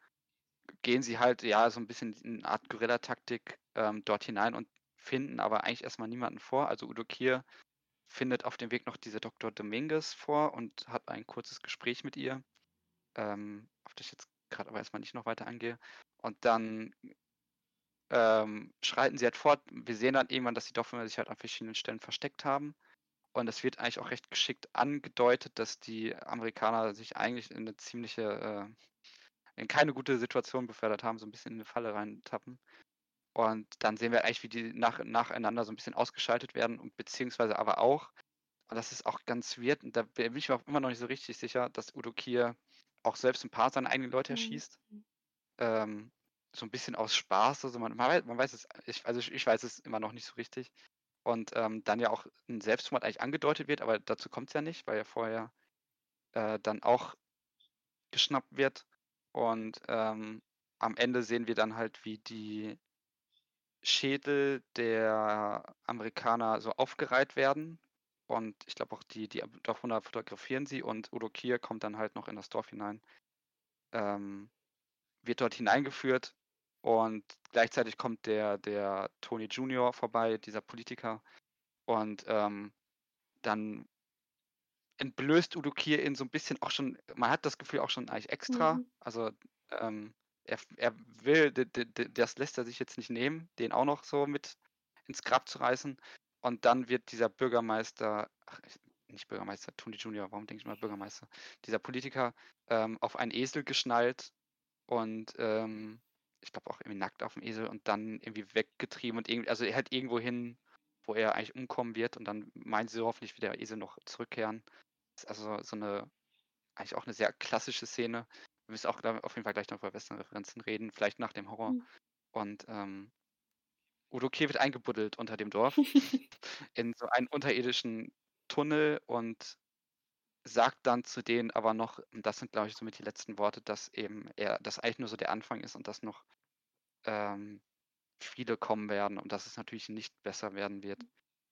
gehen sie halt, ja, so ein bisschen in eine Art Guerillataktik ähm, dort hinein und finden aber eigentlich erstmal niemanden vor. Also Udo Kier findet auf dem Weg noch diese Dr. Dominguez vor und hat ein kurzes Gespräch mit ihr, ähm, auf das ich jetzt gerade aber erstmal nicht noch weiter angehe. Und dann ähm, schreiten sie halt fort. Wir sehen dann irgendwann, dass die Dorfbewohner sich halt an verschiedenen Stellen versteckt haben. Und es wird eigentlich auch recht geschickt angedeutet, dass die Amerikaner sich eigentlich in eine ziemliche, äh, in keine gute Situation befördert haben, so ein bisschen in eine Falle reintappen. Und dann sehen wir eigentlich, wie die nach, nacheinander so ein bisschen ausgeschaltet werden und beziehungsweise aber auch, und das ist auch ganz weird, und da bin ich mir auch immer noch nicht so richtig sicher, dass Udo Kier auch selbst ein paar seiner eigenen Leute Mhm. erschießt. Ähm, so ein bisschen aus Spaß. Also man, man, weiß, man weiß es, ich, also ich, ich weiß es immer noch nicht so richtig. Und ähm, dann ja auch ein Selbstmord eigentlich angedeutet wird, aber dazu kommt es ja nicht, weil er vorher äh, dann auch geschnappt wird. Und ähm, am Ende sehen wir dann halt, wie die Schädel der Amerikaner so aufgereiht werden. Und ich glaube auch die, die Dorfbewohner fotografieren sie und Udo Kier kommt dann halt noch in das Dorf hinein. Ähm, wird dort hineingeführt und gleichzeitig kommt der, der Tony Junior vorbei, dieser Politiker. Und ähm, dann entblößt Udo Kier ihn so ein bisschen auch schon, man hat das Gefühl auch schon eigentlich extra. Mhm. Also ähm, er, er will, das lässt er sich jetzt nicht nehmen, den auch noch so mit ins Grab zu reißen. Und dann wird dieser Bürgermeister, ach, ich- nicht Bürgermeister, Tony Junior, warum denke ich mal Bürgermeister? Dieser Politiker ähm, auf einen Esel geschnallt und ähm, ich glaube auch irgendwie nackt auf dem Esel und dann irgendwie weggetrieben und irgendwie, also er halt irgendwo hin, wo er eigentlich umkommen wird und dann meinen sie hoffentlich wird der Esel noch zurückkehren. Das ist also so eine, eigentlich auch eine sehr klassische Szene. Wir müssen auch auf jeden Fall gleich noch über Western-Referenzen reden, vielleicht nach dem Horror. Mhm. Und ähm, Udo Kier wird eingebuddelt unter dem Dorf (laughs) in so einen unterirdischen Tunnel und sagt dann zu denen aber noch, und das sind glaube ich somit die letzten Worte, dass eben er, das eigentlich nur so der Anfang ist und dass noch ähm, viele kommen werden und dass es natürlich nicht besser werden wird.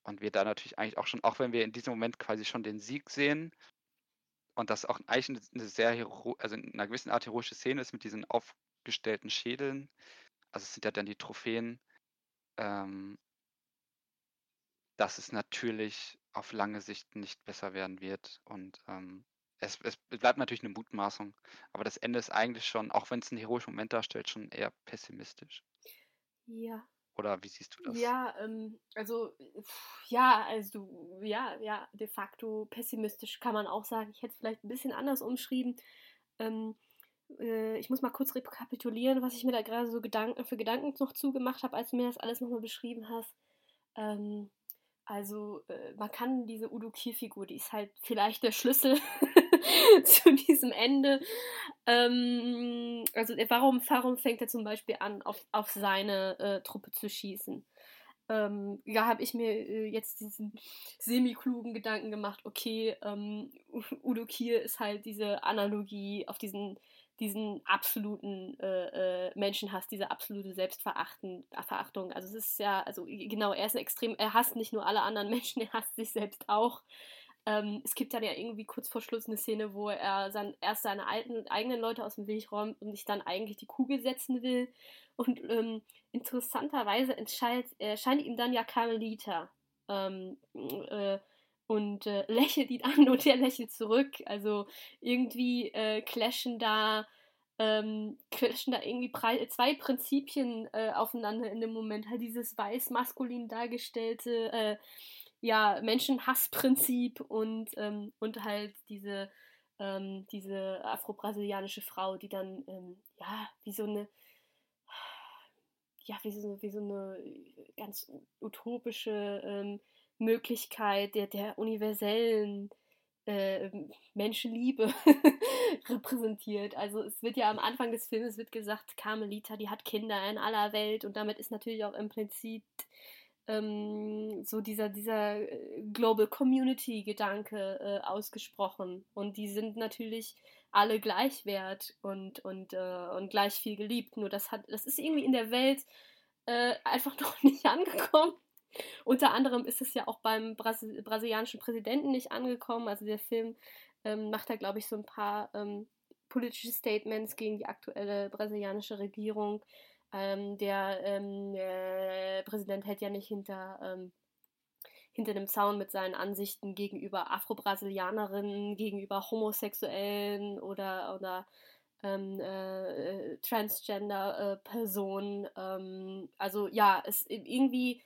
Und wir da natürlich eigentlich auch schon, auch wenn wir in diesem Moment quasi schon den Sieg sehen und das auch eigentlich eine sehr, hero also in einer gewissen Art heroische Szene ist mit diesen aufgestellten Schädeln. Also es sind ja dann die Trophäen. Ähm, dass es natürlich auf lange Sicht nicht besser werden wird. Und ähm, es, es bleibt natürlich eine Mutmaßung. Aber das Ende ist eigentlich schon, auch wenn es einen heroischen Moment darstellt, schon eher pessimistisch. Ja. Oder wie siehst du das? Ja, ähm, also ja, also ja, ja, de facto pessimistisch kann man auch sagen. Ich hätte es vielleicht ein bisschen anders umschrieben. Ähm, äh, ich muss mal kurz rekapitulieren, was ich mir da gerade so Gedanken für Gedanken noch zugemacht habe, als du mir das alles nochmal beschrieben hast. Ähm, also äh, man kann diese Udo Kier-Figur, die ist halt vielleicht der Schlüssel (laughs) (laughs) zu diesem Ende. Ähm, also äh, warum, warum fängt er zum Beispiel an, auf, auf seine äh, Truppe zu schießen? Ähm, da habe ich mir äh, jetzt diesen semi-klugen Gedanken gemacht, okay, ähm, (laughs) Udo Kier ist halt diese Analogie auf diesen diesen absoluten äh, äh, Menschenhass, diese absolute Selbstverachtung. Also es ist ja, also genau, er ist extrem, er hasst nicht nur alle anderen Menschen, (laughs) er hasst sich selbst auch. Ähm, es gibt dann ja irgendwie kurz vor Schluss eine Szene, wo er sein, erst seine alten, eigenen Leute aus dem Weg räumt und sich dann eigentlich die Kugel setzen will. Und ähm, interessanterweise erscheint ihm dann ja Carmelita. Ähm, äh, und äh, (laughs) lächelt ihn an und er lächelt zurück. Also irgendwie äh, clashen da ähm, clashen da irgendwie zwei Prinzipien äh, aufeinander in dem Moment. Halt dieses weiß-maskulin dargestellte äh, ja, Menschenhassprinzip und, ähm, und halt diese, ähm, diese afro-brasilianische Frau, die dann ähm, ja wie so eine ja, wie so, wie so eine ganz utopische ähm, Möglichkeit der, der universellen äh, Menschenliebe (laughs) repräsentiert. Also es wird ja am Anfang des Films wird gesagt, Carmelita, die hat Kinder in aller Welt und damit ist natürlich auch implizit ähm, so dieser, dieser äh, Global Community Gedanke äh, ausgesprochen. Und die sind natürlich alle gleichwert und, und, äh, und gleich viel geliebt. Nur das hat, das ist irgendwie in der Welt äh, einfach (laughs) noch nicht angekommen. Unter anderem ist es ja auch beim Brasil brasilianischen Präsidenten nicht angekommen. Also der Film ähm, macht da, glaube ich, so ein paar ähm, politische Statements gegen die aktuelle brasilianische Regierung. Ähm, der ähm, äh, Präsident hält ja nicht hinter, ähm, hinter dem Zaun mit seinen Ansichten gegenüber Afro-Brasilianerinnen, gegenüber Homosexuellen oder, oder ähm, äh, Transgender-Personen. Äh, also ja, es irgendwie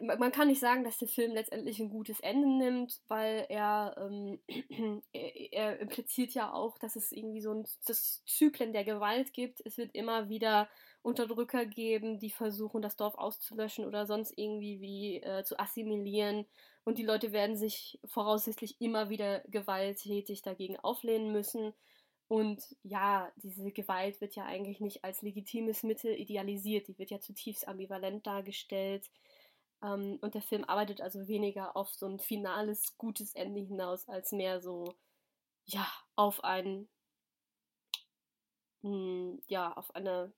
man kann nicht sagen, dass der Film letztendlich ein gutes Ende nimmt, weil er, ähm, (clears throat) er, er, impliziert ja auch, dass es irgendwie so ein das Zyklen der Gewalt gibt. Es wird immer wieder Unterdrücker geben, die versuchen, das Dorf auszulöschen oder sonst irgendwie wie äh, zu assimilieren. Und die Leute werden sich voraussichtlich immer wieder gewalttätig dagegen auflehnen müssen. Und ja, diese Gewalt wird ja eigentlich nicht als legitimes Mittel idealisiert, die wird ja zutiefst ambivalent dargestellt. Ähm, und der Film arbeitet also weniger auf so ein finales, gutes Ende hinaus, als mehr so, ja, auf ein, mh, hm, ja, auf eine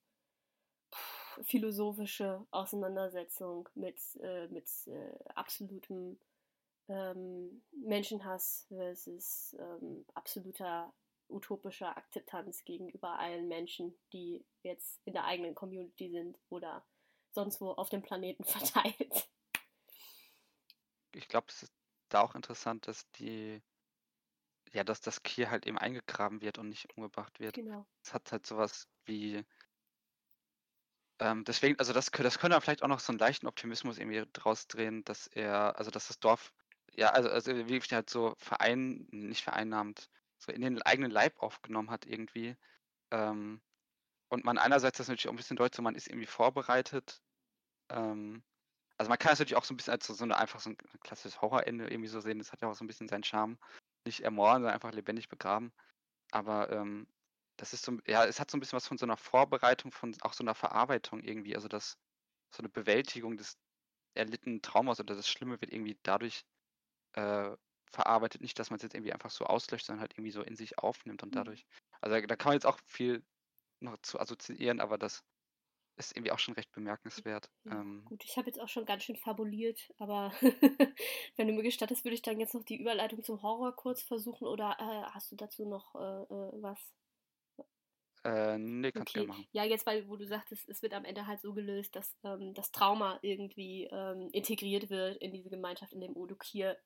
philosophische Auseinandersetzung mit, äh, mit äh, absolutem ähm, Menschenhass versus ähm, absoluter utopischer Akzeptanz gegenüber allen Menschen, die jetzt in der eigenen Community sind oder sonst wo auf dem Planeten (laughs) verteilt ich glaube, es ist da auch interessant, dass die, ja, dass das Kier halt eben eingegraben wird und nicht umgebracht wird. Genau. Es hat halt sowas wie, ähm, deswegen, also das, das könnte vielleicht auch noch so einen leichten Optimismus irgendwie draus drehen, dass er, also dass das Dorf, ja, also, also wirklich halt so verein, nicht vereinnahmt, so in den eigenen Leib aufgenommen hat irgendwie. Ähm, und man einerseits das natürlich auch ein bisschen deutet, so man ist irgendwie vorbereitet. Ähm, also man kann es natürlich auch so ein bisschen als so, eine einfach so ein klassisches Horrorende irgendwie so sehen. Das hat ja auch so ein bisschen seinen Charme. Nicht ermorden, sondern einfach lebendig begraben. Aber ähm, das ist so, ja, es hat so ein bisschen was von so einer Vorbereitung, von auch so einer Verarbeitung irgendwie. Also das, so eine Bewältigung des erlittenen Traumas oder das Schlimme wird irgendwie dadurch äh, verarbeitet. Nicht, dass man es jetzt irgendwie einfach so auslöscht, sondern halt irgendwie so in sich aufnimmt und Mhm. dadurch. Also da kann man jetzt auch viel noch zu assoziieren, aber das ist irgendwie auch schon recht bemerkenswert. Ja, Ähm, gut, ich habe jetzt auch schon ganz schön fabuliert, aber (laughs) wenn du mir gestattest, würde ich dann jetzt noch die Überleitung zum Horror kurz versuchen oder äh, hast du dazu noch äh, äh, was? äh, nee, kannst du Okay, gerne machen. ja, jetzt, weil, wo du sagtest, es wird am Ende halt so gelöst, dass ähm, das Trauma irgendwie ähm, integriert wird in diese Gemeinschaft, in dem Odukir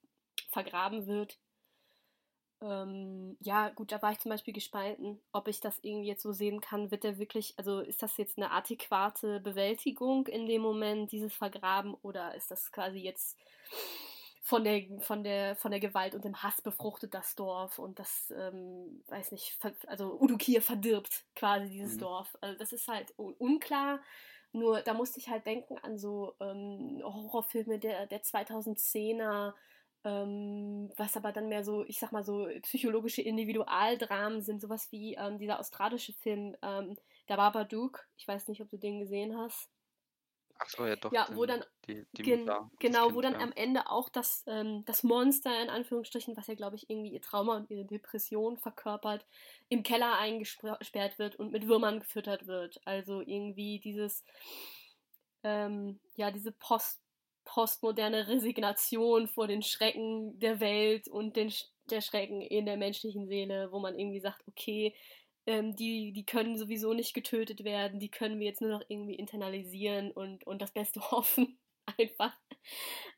vergraben wird. Ähm, ja, gut, da war ich zum Beispiel gespalten, ob ich das irgendwie jetzt so sehen kann. Wird der wirklich, also ist das jetzt eine adäquate Bewältigung in dem Moment, dieses Vergraben, oder ist das quasi jetzt von der, von der, von der Gewalt und dem Hass befruchtet das Dorf und das, ähm, weiß nicht, also Udukir verdirbt quasi dieses Mhm. Dorf. Also das ist halt un unklar. Nur da musste ich halt denken an so ähm, Horrorfilme der, der 2010er, ähm, was aber dann mehr so, ich sag mal so, psychologische Individualdramen sind, sowas wie ähm, dieser australische Film, ähm, der Babadook. Ich weiß nicht, ob du den gesehen hast. Ach so, ja doch, Ja, wo dann die, die Gen das genau, wo dann ja. am Ende auch das, ähm, das Monster in Anführungsstrichen, was ja glaube ich irgendwie ihr Trauma und ihre Depression verkörpert, im Keller eingesperrt wird und mit Würmern gefüttert wird. Also irgendwie dieses, ähm, ja, diese Post postmoderne Resignation vor den Schrecken der Welt und den, der Schrecken in der menschlichen Seele, wo man irgendwie sagt, okay, ähm, die, die können sowieso nicht getötet werden, die können wir jetzt nur noch irgendwie internalisieren und, und das Beste (laughs) hoffen. Einfach.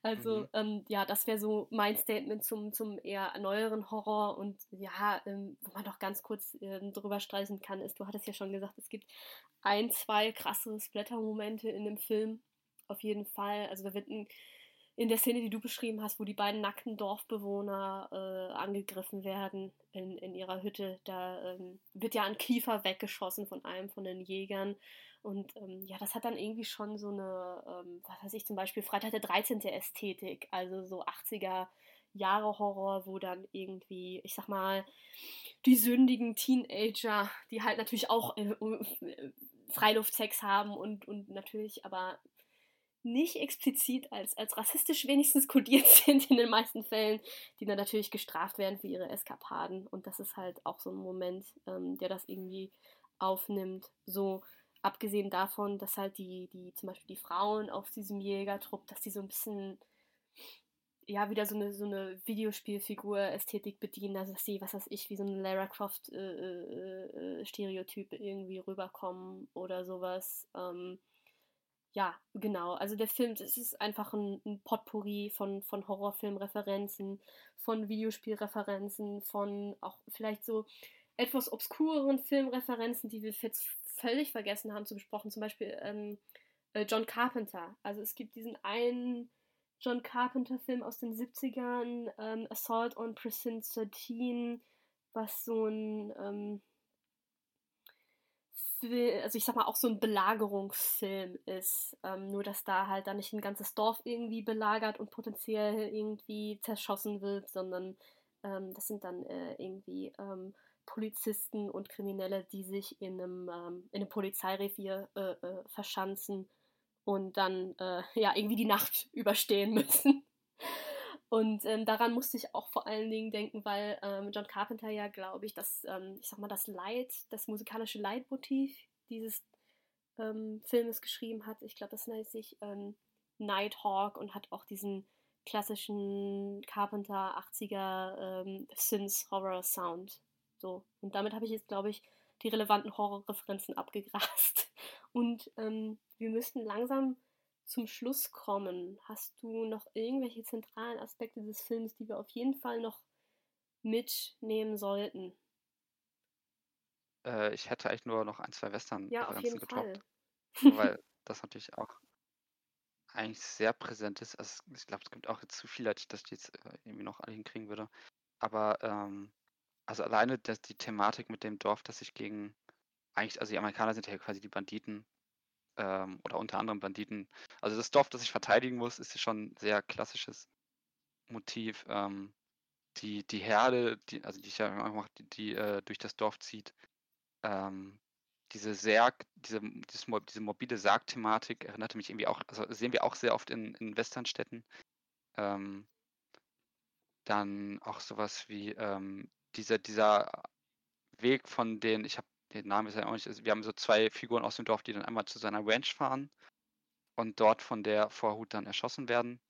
Also, Mhm. ähm, ja, das wäre so mein Statement zum, zum eher neueren Horror. Und ja, ähm, wo man doch ganz kurz ähm, drüber streichen kann, ist, du hattest ja schon gesagt, es gibt ein, zwei krasse Splatter-Momente in dem Film. Auf jeden Fall. Also da wird in der Szene, die du beschrieben hast, wo die beiden nackten Dorfbewohner äh, angegriffen werden in, in ihrer Hütte, da ähm, wird ja ein Kiefer weggeschossen von einem von den Jägern. Und ähm, ja, das hat dann irgendwie schon so eine, ähm, was weiß ich, zum Beispiel Freitag der 13. Ästhetik, also so 80er Jahre Horror, wo dann irgendwie, ich sag mal, die sündigen Teenager, die halt natürlich auch äh, äh, Freiluftsex haben und, und natürlich aber nicht explizit als, als rassistisch wenigstens kodiert (laughs) sind in den meisten Fällen, die dann natürlich gestraft werden für ihre Eskapaden. Und das ist halt auch so ein Moment, ähm, der das irgendwie aufnimmt. So abgesehen davon, dass halt die, die, zum Beispiel die Frauen auf diesem Jägertrupp, dass die so ein bisschen ja, wieder so eine, so eine Videospielfigur-Ästhetik bedienen, also dass sie, was weiß ich, wie so ein Lara Croft-Stereotyp irgendwie rüberkommen oder sowas. Ähm, ja, genau. Also der Film, es ist einfach ein, ein Potpourri von, von Horrorfilmreferenzen, von Videospielreferenzen, von auch vielleicht so etwas obskureren Filmreferenzen, die wir jetzt völlig vergessen haben zu besprochen. Zum Beispiel ähm, äh, John Carpenter. Also es gibt diesen einen John Carpenter-Film aus den 70ern, ähm, Assault on Precinct 13, was so ein, ähm, Fil- also ich sag mal auch so ein Belagerungsfilm ist. Ähm, nur dass da halt dann nicht ein ganzes Dorf irgendwie belagert und potenziell irgendwie zerschossen wird, sondern ähm, das sind dann äh, irgendwie ähm, Polizisten und Kriminelle, die sich in einem, ähm, in einem Polizeirevier äh, äh, verschanzen und dann äh, ja irgendwie die Nacht (laughs) überstehen müssen. Und ähm, daran musste ich auch vor allen Dingen denken, weil ähm, John Carpenter ja, glaube ich, das, ähm, ich sag mal, das Leid, das musikalische Leitmotiv dieses ähm, Filmes geschrieben hat. Ich glaube, das nennt sich ähm, Nighthawk und hat auch diesen klassischen Carpenter 80er ähm, Synth Horror Sound. So. Und damit habe ich jetzt, glaube ich, die relevanten Horrorreferenzen (laughs) abgegrast. Und wir müssten langsam zum Schluss kommen. Hast du noch irgendwelche zentralen Aspekte des Films, die wir auf jeden Fall noch mitnehmen sollten? Äh, ich hätte eigentlich nur noch ein, zwei Ja, auf jeden getroppt, Fall. weil (laughs) das natürlich auch eigentlich sehr präsent ist. Also ich glaube, es gibt auch jetzt zu viel, als ich das jetzt äh, irgendwie noch alle hinkriegen würde. Aber ähm, also alleine dass die Thematik mit dem Dorf, das sich gegen eigentlich, also die Amerikaner sind ja quasi die Banditen ähm, oder unter anderem Banditen. Also das Dorf, das sich verteidigen muss, ist schon ein sehr klassisches Motiv. Ähm, die, die Herde, die, also die ich ja auch die, die äh, durch das Dorf zieht, ähm, diese Sarg, diese, dieses, diese morbide Sarg-Thematik erinnerte mich irgendwie auch, also sehen wir auch sehr oft in, in Westernstädten. Ähm, dann auch sowas wie ähm, dieser, dieser Weg von den, ich habe den Namen ist ja auch nicht, also wir haben so zwei Figuren aus dem Dorf, die dann einmal zu seiner Ranch fahren und dort von der Vorhut dann erschossen werden.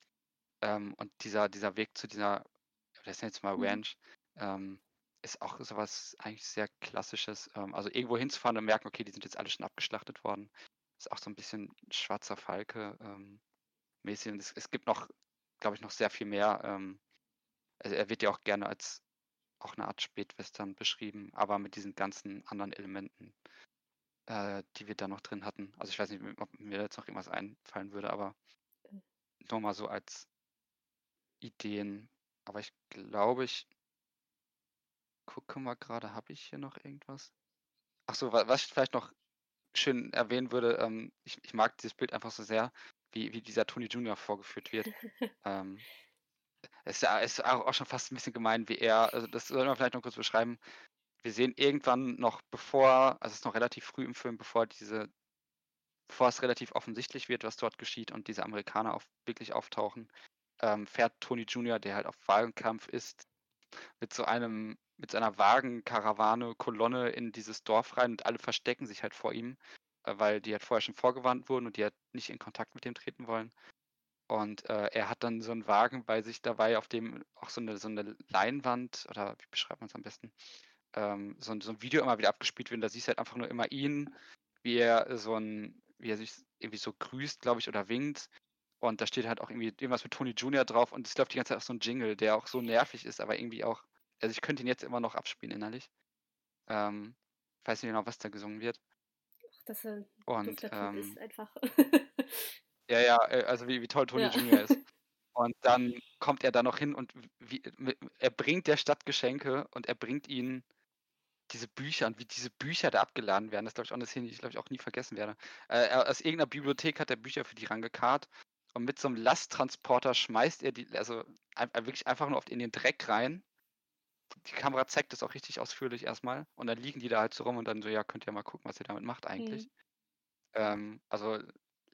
Ähm, und dieser, dieser Weg zu dieser, das ist jetzt mal mhm. Ranch, ähm, ist auch sowas eigentlich sehr Klassisches. Ähm, also irgendwo hinzufahren und merken, okay, die sind jetzt alle schon abgeschlachtet worden. Ist auch so ein bisschen schwarzer Falke ähm, mäßig. Und es, es, gibt noch, glaube ich, noch sehr viel mehr. Ähm, also er wird ja auch gerne als auch eine Art Spätwestern beschrieben, aber mit diesen ganzen anderen Elementen, äh, die wir da noch drin hatten. Also ich weiß nicht, ob mir jetzt noch irgendwas einfallen würde, aber hm. nur mal so als Ideen. Aber ich glaube, ich gucke mal gerade, habe ich hier noch irgendwas? Achso, was ich vielleicht noch schön erwähnen würde, ähm, ich, ich, mag dieses Bild einfach so sehr, wie, wie dieser Tony Junior vorgeführt wird. (laughs) ähm, ja, ist auch schon fast ein bisschen gemein, wie er, also das soll man vielleicht noch kurz beschreiben. Wir sehen irgendwann noch bevor, also es ist noch relativ früh im Film, bevor diese, bevor es relativ offensichtlich wird, was dort geschieht und diese Amerikaner auf, wirklich auftauchen, ähm, fährt Tony Jr., der halt auf Wagenkampf ist, mit so einem, mit seiner Wagenkarawane, Kolonne in dieses Dorf rein und alle verstecken sich halt vor ihm, äh, weil die halt vorher schon vorgewarnt wurden und die halt nicht in Kontakt mit dem treten wollen. Und äh, er hat dann so einen Wagen bei sich dabei, auf dem auch so eine, so eine Leinwand, oder wie beschreibt man es am besten, ähm, so, ein, so ein Video immer wieder abgespielt wird. Und da siehst du halt einfach nur immer ihn, wie er so ein, wie er sich irgendwie so grüßt, glaube ich, oder winkt. Und da steht halt auch irgendwie irgendwas mit Tony Jr. drauf und es läuft die ganze Zeit auch so ein Jingle, der auch so nervig ist, aber irgendwie auch, also ich könnte ihn jetzt immer noch abspielen innerlich. Ähm, weiß nicht genau, was da gesungen wird. Ach, das ist und, ähm, ist einfach. (laughs) Ja, ja, äh, also wie, wie toll Tony ja. Jr. ist. (laughs) Und dann kommt er da noch hin und wie, er bringt der Stadt Geschenke und er bringt ihnen diese Bücher und wie diese Bücher da abgeladen werden. Das glaube ich auch eine Szene, die ich glaube ich auch nie vergessen werde. Äh, aus irgendeiner Bibliothek hat er Bücher für die rangekarrt und mit so einem Lasttransporter schmeißt er die, also wirklich einfach nur oft in den Dreck rein. Die Kamera zeigt das auch richtig ausführlich erstmal und dann liegen die da halt so rum und dann so, ja, könnt ihr mal gucken, was ihr damit macht eigentlich. Mhm. Ähm, also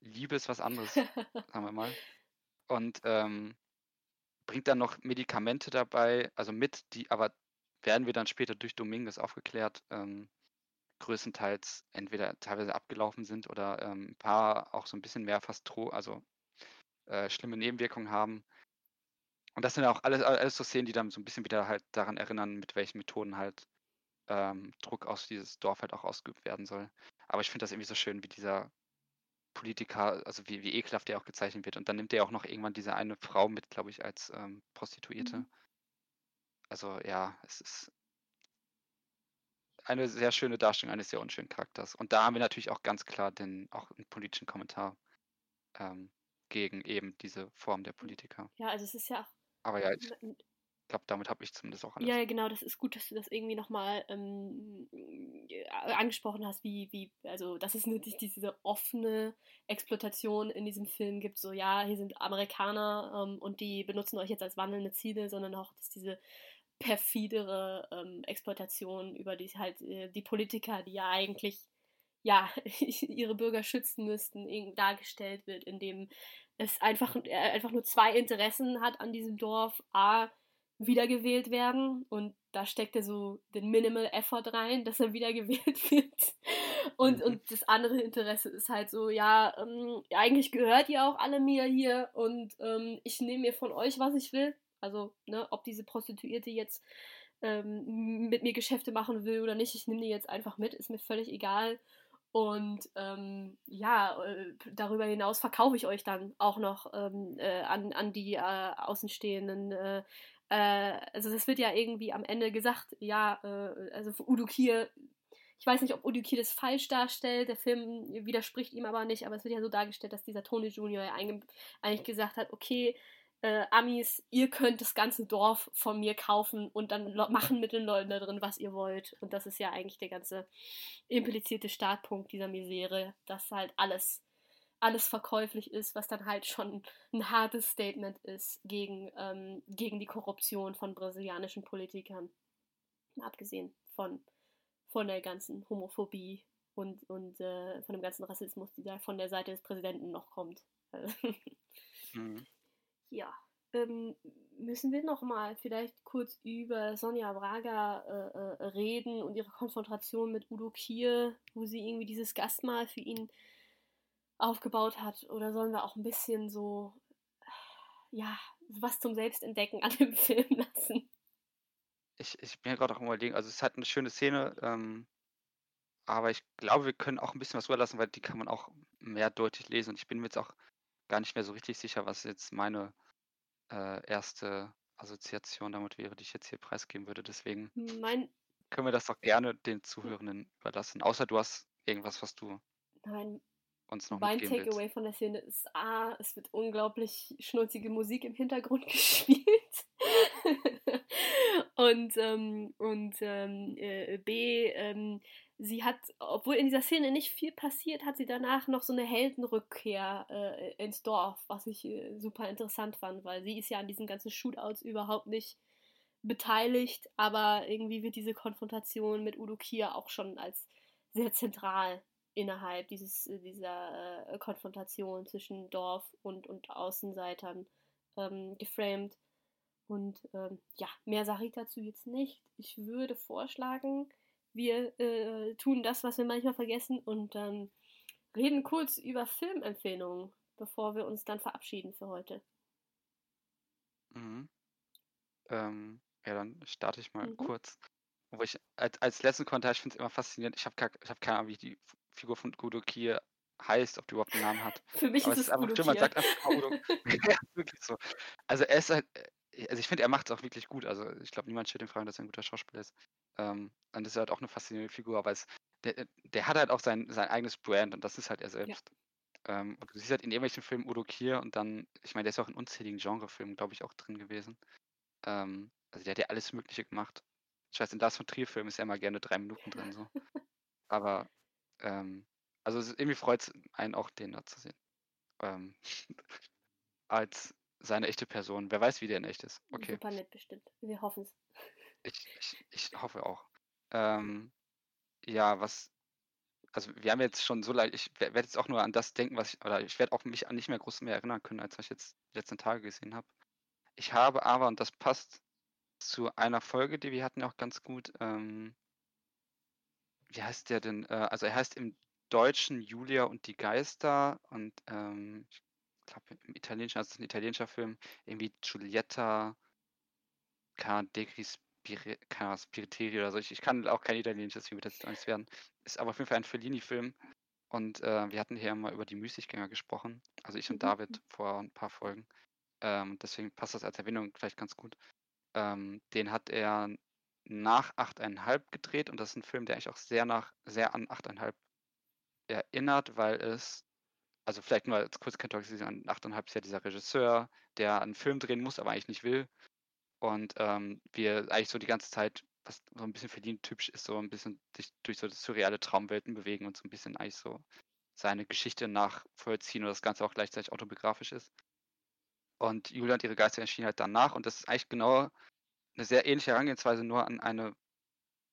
Liebe ist was anderes, (laughs) sagen wir mal. Und ähm, bringt dann noch Medikamente dabei, also mit, die aber werden wir dann später durch Dominguez aufgeklärt, ähm, größtenteils entweder teilweise abgelaufen sind oder ähm, ein paar auch so ein bisschen mehr fast Tro also äh, schlimme Nebenwirkungen haben. Und das sind auch alles, alles so Szenen, die dann so ein bisschen wieder halt daran erinnern, mit welchen Methoden halt ähm, Druck aus dieses Dorf halt auch ausgeübt werden soll. Aber ich finde das irgendwie so schön, wie dieser Politiker, also wie, wie ekelhaft der auch gezeichnet wird. Und dann nimmt er auch noch irgendwann diese eine Frau mit, glaube ich, als ähm, Prostituierte. Mhm. Also ja, es ist eine sehr schöne Darstellung eines sehr unschönen Charakters. Und da haben wir natürlich auch ganz klar den, auch einen politischen Kommentar ähm, gegen eben diese Form der Politiker. Ja, also es ist ja auch. Aber ja, ich, glaube, damit habe ich zumindest auch alles. Ja, genau, das ist gut, dass du das irgendwie nochmal ähm, angesprochen hast, wie, wie, also, dass es nicht diese offene Exploitation in diesem Film gibt, so, ja, hier sind Amerikaner ähm, und die benutzen euch jetzt als wandelnde Ziele, sondern auch, dass diese perfidere ähm, Exploitation über die halt äh, die Politiker, die ja eigentlich ja (laughs) ihre Bürger schützen müssten, dargestellt wird, indem es einfach, äh, einfach nur zwei Interessen hat an diesem Dorf. A, wiedergewählt werden und da steckt er so den Minimal Effort rein, dass er (laughs) wiedergewählt wird. Und, mhm. und das andere Interesse ist halt so, ja, ähm, eigentlich gehört ihr auch alle mir hier und ähm, ich nehme mir von euch, was ich will. Also, ne, ob diese Prostituierte jetzt ähm, mit mir Geschäfte machen will oder nicht, ich nehme die jetzt einfach mit, ist mir völlig egal. Und ähm, ja, äh, darüber hinaus verkaufe ich euch dann auch noch ähm, äh, an, an die äh, Außenstehenden äh, äh, also das wird ja irgendwie am Ende gesagt, ja, äh, also Udo Kier, ich weiß nicht, ob Udo Kier das falsch darstellt, der Film widerspricht ihm aber nicht, aber es wird ja so dargestellt, dass dieser Tony Junior ja eigentlich gesagt hat, okay, äh, Amis, ihr könnt das ganze Dorf von mir kaufen und dann machen mit den Leuten da drin, was ihr wollt. Und das ist ja eigentlich der ganze implizierte Startpunkt dieser Misere, dass halt alles, alles verkäuflich ist, was dann halt schon ein hartes Statement ist gegen, ähm, gegen die Korruption von brasilianischen Politikern. Abgesehen von, von der ganzen Homophobie und, und äh, von dem ganzen Rassismus, die da von der Seite des Präsidenten noch kommt. (laughs) mhm. Ja, ähm, müssen wir noch mal vielleicht kurz über Sonja Braga äh, äh, reden und ihre Konfrontation mit Udo Kier, wo sie irgendwie dieses Gastmahl für ihn aufgebaut hat? Oder sollen wir auch ein bisschen so, ja, was zum Selbstentdecken an dem (laughs) Film lassen? Ich, ich bin ja gerade auch überlegen, also es hat eine schöne Szene, ähm, aber ich glaube, wir können auch ein bisschen was rüberlassen, weil die kann man auch mehr deutlich lesen. Und ich bin mir jetzt auch gar nicht mehr so richtig sicher, was jetzt meine äh, erste Assoziation damit wäre, die ich jetzt hier preisgeben würde. Deswegen mein, können wir das doch gerne den Zuhörenden überlassen. Außer du hast irgendwas, was du nein, uns noch mein mitgeben Takeaway willst. von der Szene ist A, es wird unglaublich schnulzige Musik im Hintergrund (laughs) gespielt. und ähm, und ähm, äh, B, ähm, sie hat, obwohl in dieser Szene nicht viel passiert, hat sie danach noch so eine Heldenrückkehr äh, ins Dorf, was ich äh, super interessant fand, weil sie ist ja an diesen ganzen Shootouts überhaupt nicht beteiligt, aber irgendwie wird diese Konfrontation mit Udo Kier auch schon als sehr zentral innerhalb dieses, äh, dieser äh, Konfrontation zwischen Dorf und, und Außenseitern ähm, geframed. Und ähm, ja, mehr sage ich dazu jetzt nicht. Ich würde vorschlagen, wir äh, tun das, was wir manchmal vergessen und ähm, reden kurz über Filmempfehlungen, bevor wir uns dann verabschieden für heute. Mhm. Ähm, ja, dann starte ich mal Mhm. kurz. Wo ich als, als letzten Kommentar, ich finde es immer faszinierend. Ich habe ich hab keine Ahnung, wie die Figur von Udo Kier heißt, ob die überhaupt einen Namen hat. Für mich Aber ist es es ist einfach schön, man sagt einfach Udo. (laughs) (laughs) ja, wirklich so. Also er ist halt, äh, also ich finde, er macht es auch wirklich gut. Also ich glaube, niemand stellt den Fragen, dass er ein guter Schauspieler ist. Ähm, und das ist halt auch eine faszinierende Figur, aber es, der, der hat halt auch sein, sein eigenes Brand und das ist halt er selbst. Ähm, und du siehst halt in irgendwelchen Filmen Udo Kier und dann, ich meine, der ist auch in unzähligen Genrefilmen, glaube ich, auch drin gewesen. Ähm, also der hat ja alles Mögliche gemacht. Ich weiß, in Lars von Trier-Filmen ist er immer gerne drei Minuten drin so. (laughs) Aber ähm, also es, irgendwie freut es einen auch, den da zu sehen. Ähm, (laughs) als seine echte Person. Wer weiß, wie der in echt ist. Okay. Super nett bestimmt. Wir hoffen es. Ich, ich, ich hoffe auch. Ähm, ja, was, also wir haben jetzt schon so leicht, ich werde jetzt auch nur an das denken, was ich, oder ich werde auch mich an nicht mehr groß mehr erinnern können, als was ich jetzt die letzten Tage gesehen habe. Ich habe aber, und das passt zu einer Folge, die wir hatten, auch ganz gut, ähm, wie heißt der denn? Äh, also er heißt im Deutschen Julia und die Geister und ähm, ich glaube im Italienischen, also es ist ein italienischer Film, irgendwie Giulietta Cadegri Spiri- keine Ahnung, Spiriteri oder so. Ich, ich kann auch kein Italienisch, deswegen wird das jetzt auch nichts werden. Ist aber auf jeden Fall ein Fellini-Film. Und äh, wir hatten hier mal über die Müßiggänger gesprochen. Also ich und Mhm. David vor ein paar Folgen. Ähm, deswegen passt das als Erwähnung vielleicht ganz gut. Ähm, den hat er nach 8,5 gedreht und das ist ein Film, der eigentlich auch sehr nach sehr an 8,5 erinnert, weil es, also vielleicht nur als kurz Kontext, an 8,5 ist ja dieser Regisseur, der einen Film drehen muss, aber eigentlich nicht will. Und ähm, wir eigentlich so die ganze Zeit, was so ein bisschen verdient typisch ist, so ein bisschen sich durch so surreale Traumwelten bewegen und so ein bisschen eigentlich so seine Geschichte nachvollziehen und das Ganze auch gleichzeitig autobiografisch ist. Und Julia und ihre Geister erschienen halt danach und das ist eigentlich genau eine sehr ähnliche Herangehensweise, nur an eine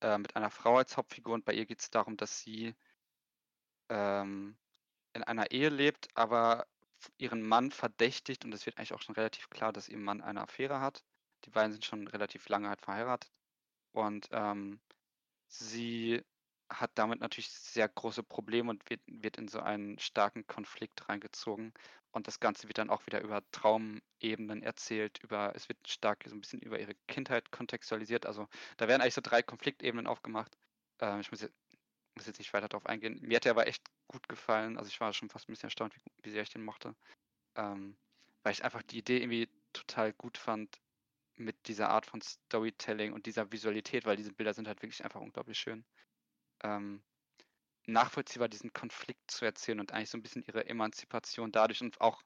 äh, mit einer Frau als Hauptfigur und bei ihr geht es darum, dass sie ähm, in einer Ehe lebt, aber ihren Mann verdächtigt und es wird eigentlich auch schon relativ klar, dass ihr Mann eine Affäre hat. Die beiden sind schon relativ lange halt verheiratet und ähm, sie hat damit natürlich sehr große Probleme und wird, wird in so einen starken Konflikt reingezogen. Und das Ganze wird dann auch wieder über Traumebenen erzählt, über, es wird stark so ein bisschen über ihre Kindheit kontextualisiert. Also da werden eigentlich so drei Konfliktebenen aufgemacht. Ähm, ich muss jetzt, muss jetzt nicht weiter darauf eingehen. Mir hat der aber echt gut gefallen. Also ich war schon fast ein bisschen erstaunt, wie, wie sehr ich den mochte. Ähm, weil ich einfach die Idee irgendwie total gut fand mit dieser Art von Storytelling und dieser Visualität, weil diese Bilder sind halt wirklich einfach unglaublich schön. Ähm, nachvollziehbar diesen Konflikt zu erzählen und eigentlich so ein bisschen ihre Emanzipation dadurch und auch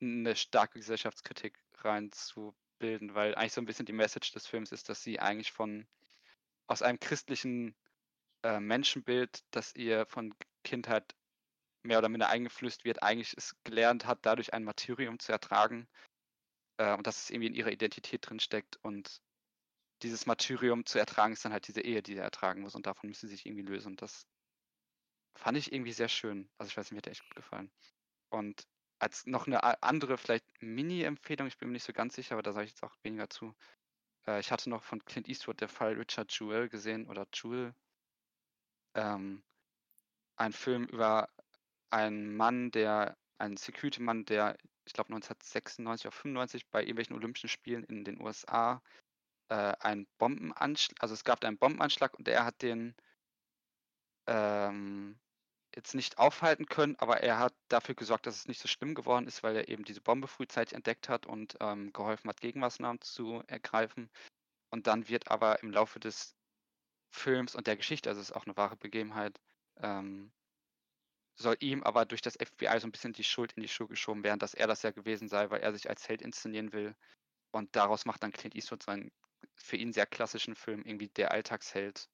eine starke Gesellschaftskritik reinzubilden, weil eigentlich so ein bisschen die Message des Films ist, dass sie eigentlich von aus einem christlichen äh, Menschenbild, das ihr von Kindheit mehr oder minder eingeflößt wird, eigentlich es gelernt hat, dadurch ein Martyrium zu ertragen äh, und dass es irgendwie in ihrer Identität drin steckt und dieses Martyrium zu ertragen ist dann halt diese Ehe, die er ertragen muss und davon müssen sie sich irgendwie lösen und das fand ich irgendwie sehr schön. Also ich weiß nicht, mir hat der echt gut gefallen. Und als noch eine andere, vielleicht Mini-Empfehlung, ich bin mir nicht so ganz sicher, aber da sage ich jetzt auch weniger zu. Äh, ich hatte noch von Clint Eastwood der Fall Richard Jewell gesehen oder Jewel. Ähm, ein Film über einen Mann, der, einen Security-Mann, der, ich glaube 1996 auf 95 bei irgendwelchen Olympischen Spielen in den USA äh, einen Bombenanschlag, also es gab einen Bombenanschlag und er hat den ähm, jetzt nicht aufhalten können, aber er hat dafür gesorgt, dass es nicht so schlimm geworden ist, weil er eben diese Bombe frühzeitig entdeckt hat und ähm, geholfen hat, Gegenmaßnahmen zu ergreifen. Und dann wird aber im Laufe des Films und der Geschichte, also es ist auch eine wahre Begebenheit, ähm, soll ihm aber durch das FBI so ein bisschen die Schuld in die Schuhe geschoben werden, dass er das ja gewesen sei, weil er sich als Held inszenieren will. Und daraus macht dann Clint Eastwood seinen für ihn sehr klassischen Film irgendwie der Alltagsheld,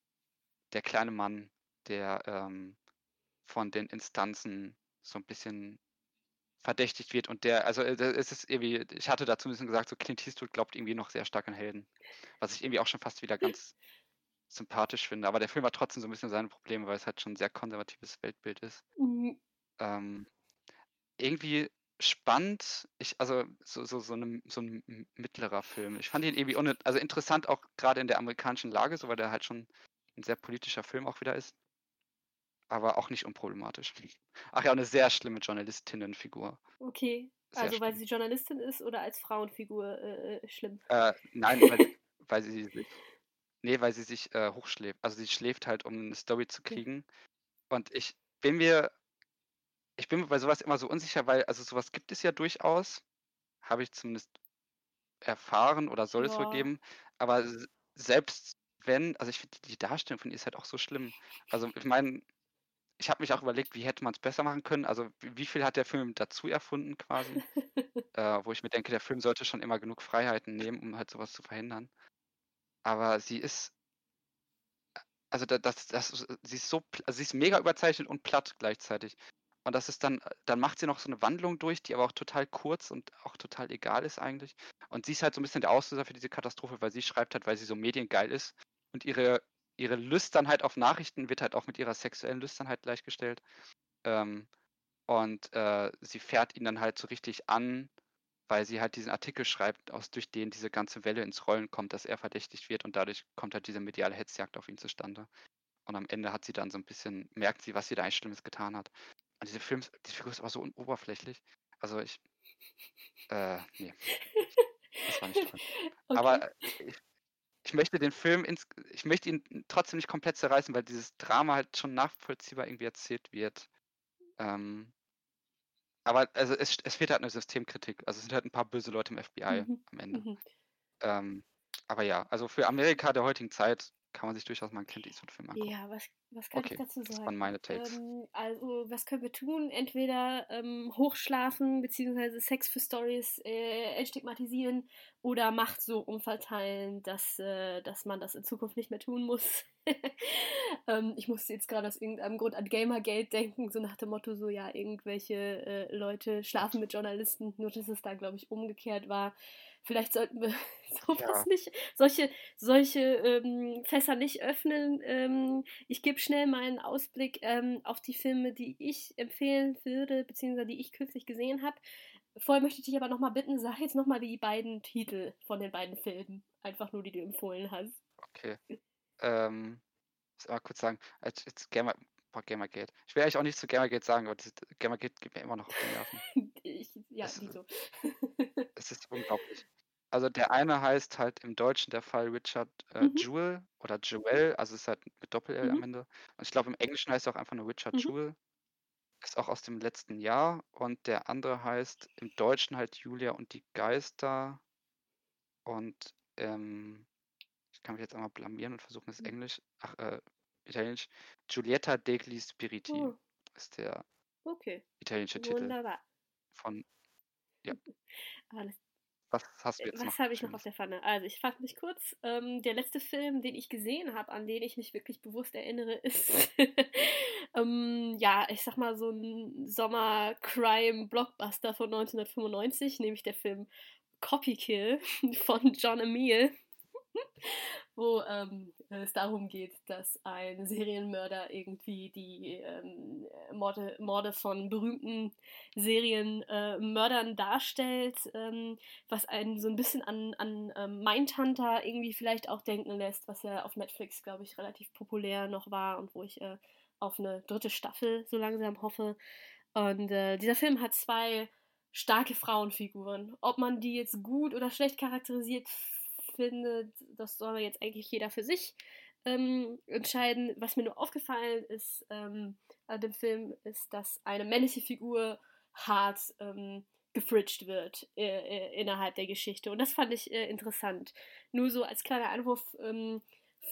der kleine Mann, der ähm, von den Instanzen so ein bisschen verdächtigt wird und der, also äh, es ist irgendwie, ich hatte dazu ein bisschen gesagt, so Clint Eastwood glaubt irgendwie noch sehr stark an Helden, was ich irgendwie auch schon fast wieder ganz sympathisch finde, aber der Film hat trotzdem so ein bisschen seine Probleme, weil es halt schon ein sehr konservatives Weltbild ist. Mhm. Ähm, irgendwie spannend, ich, also so, so, so, eine, so ein mittlerer Film. Ich fand ihn irgendwie also interessant auch gerade in der amerikanischen Lage, so weil der halt schon ein sehr politischer Film auch wieder ist aber auch nicht unproblematisch. (laughs) Ach ja, eine sehr schlimme Journalistinnenfigur. Okay, sehr also weil sie Journalistin ist oder als Frauenfigur äh, äh schlimm? Äh, nein, weil, weil sie sich, nee, weil sie sich äh, hochschläft. Also sie schläft halt, um eine Story zu kriegen. Okay. Und ich bin mir, ich bin mir bei sowas immer so unsicher, weil, also sowas gibt es ja durchaus, habe ich zumindest erfahren oder soll ja. es wohl geben, aber selbst wenn, also ich finde die Darstellung von ihr ist halt auch so schlimm. Also ich meine, ich habe mich auch überlegt, wie hätte man es besser machen können. Also wie viel hat der Film dazu erfunden quasi? (laughs) äh, wo ich mir denke, der Film sollte schon immer genug Freiheiten nehmen, um halt sowas zu verhindern. Aber sie ist, also das, das, das sie ist so, also sie ist mega überzeichnet und platt gleichzeitig. Und das ist dann, dann macht sie noch so eine Wandlung durch, die aber auch total kurz und auch total egal ist eigentlich. Und sie ist halt so ein bisschen der Auslöser für diese Katastrophe, weil sie schreibt halt, weil sie so mediengeil ist und ihre ihre Lüsternheit auf Nachrichten wird halt auch mit ihrer sexuellen Lüsternheit gleichgestellt. Ähm, und äh, sie fährt ihn dann halt so richtig an, weil sie halt diesen Artikel schreibt, aus durch den diese ganze Welle ins Rollen kommt, dass er verdächtigt wird und dadurch kommt halt diese mediale Hetzjagd auf ihn zustande. Und am Ende hat sie dann so ein bisschen, merkt sie, was sie da eigentlich Schlimmes getan hat. Und diese Film, die Figur ist aber so oberflächlich. Also ich, äh, nee. Das war nicht toll. (laughs) Okay. Aber ich, ich möchte den Film, ins, ich möchte ihn trotzdem nicht komplett zerreißen, weil dieses Drama halt schon nachvollziehbar irgendwie erzählt wird. Ähm, aber also es, es fehlt halt eine Systemkritik. Also es sind halt ein paar böse Leute im FBI mhm. am Ende. Mhm. Ähm, aber ja, also für Amerika der heutigen Zeit kann man sich durchaus mal einen Clint Eastwood-Film angucken. Ja, was, was kann okay, ich dazu sagen? Das waren meine Takes. Ähm, also, was können wir tun? Entweder ähm, hochschlafen, beziehungsweise Sex für Stories äh, entstigmatisieren oder Macht so umverteilen, dass, äh, dass man das in Zukunft nicht mehr tun muss. (laughs) ähm, ich musste jetzt gerade aus irgendeinem Grund an Gamergate denken, so nach dem Motto, so ja, irgendwelche äh, Leute schlafen mit Journalisten, nur dass es da, glaube ich, umgekehrt war. Vielleicht sollten wir (laughs) sowas ja. nicht, solche, solche ähm, Fässer nicht öffnen. Ähm, ich gebe schnell meinen Ausblick ähm, auf die Filme, die ich empfehlen würde, beziehungsweise die ich kürzlich gesehen habe. Vorher möchte ich dich aber nochmal bitten, sag jetzt nochmal die beiden Titel von den beiden Filmen. Einfach nur, die du empfohlen hast. Okay. Ähm, muss mal kurz sagen, als jetzt Gamer, boah, Gamergate. Ich will eigentlich auch nicht zu Gamergate sagen, aber das, Gamergate geht mir immer noch auf die Nerven. (laughs) ich, ja, es, so. (laughs) es ist unglaublich. (laughs) Also der eine heißt halt im Deutschen der Fall Richard äh, mhm. Jewell oder Jewel, also es ist halt mit Doppel-L mhm. am Ende. Und ich glaube im Englischen heißt er auch einfach nur Richard mhm. Jewell. Ist auch aus dem letzten Jahr. Und der andere heißt im Deutschen halt Julia und die Geister. Und ähm, ich kann mich jetzt einmal blamieren und versuchen es mhm. Englisch, ach, äh, Italienisch. Giulietta degli Spiriti oh. ist der okay. italienische Wunderbar. Titel von, ja. (laughs) Alles was hast du jetzt? Was habe ich noch auf der Pfanne? Also, ich fasse mich kurz. Ähm, der letzte Film, den ich gesehen habe, an den ich mich wirklich bewusst erinnere, (laughs) ist, ähm, ja, ich sag mal, so ein Sommer-Crime-Blockbuster von 1995, nämlich der Film Copy Kill (laughs) von John Emile, wo ähm, es darum geht, dass ein Serienmörder irgendwie die ähm, Morde, Morde von berühmten Serienmördern darstellt, ähm, was einen so ein bisschen an, an ähm, Mindhunter irgendwie vielleicht auch denken lässt, was ja auf Netflix, glaube ich, relativ populär noch war und wo ich äh, auf eine dritte Staffel so langsam hoffe. Und äh, dieser Film hat zwei starke Frauenfiguren. Ob man die jetzt gut oder schlecht charakterisiert findet, das soll jetzt eigentlich jeder für sich ähm, entscheiden. Was mir nur aufgefallen ist ähm, an dem Film, ist, dass eine männliche Figur hart ähm, gefridged wird äh, äh, innerhalb der Geschichte. Und das fand ich äh, interessant. Nur so als kleiner Einwurf, ähm,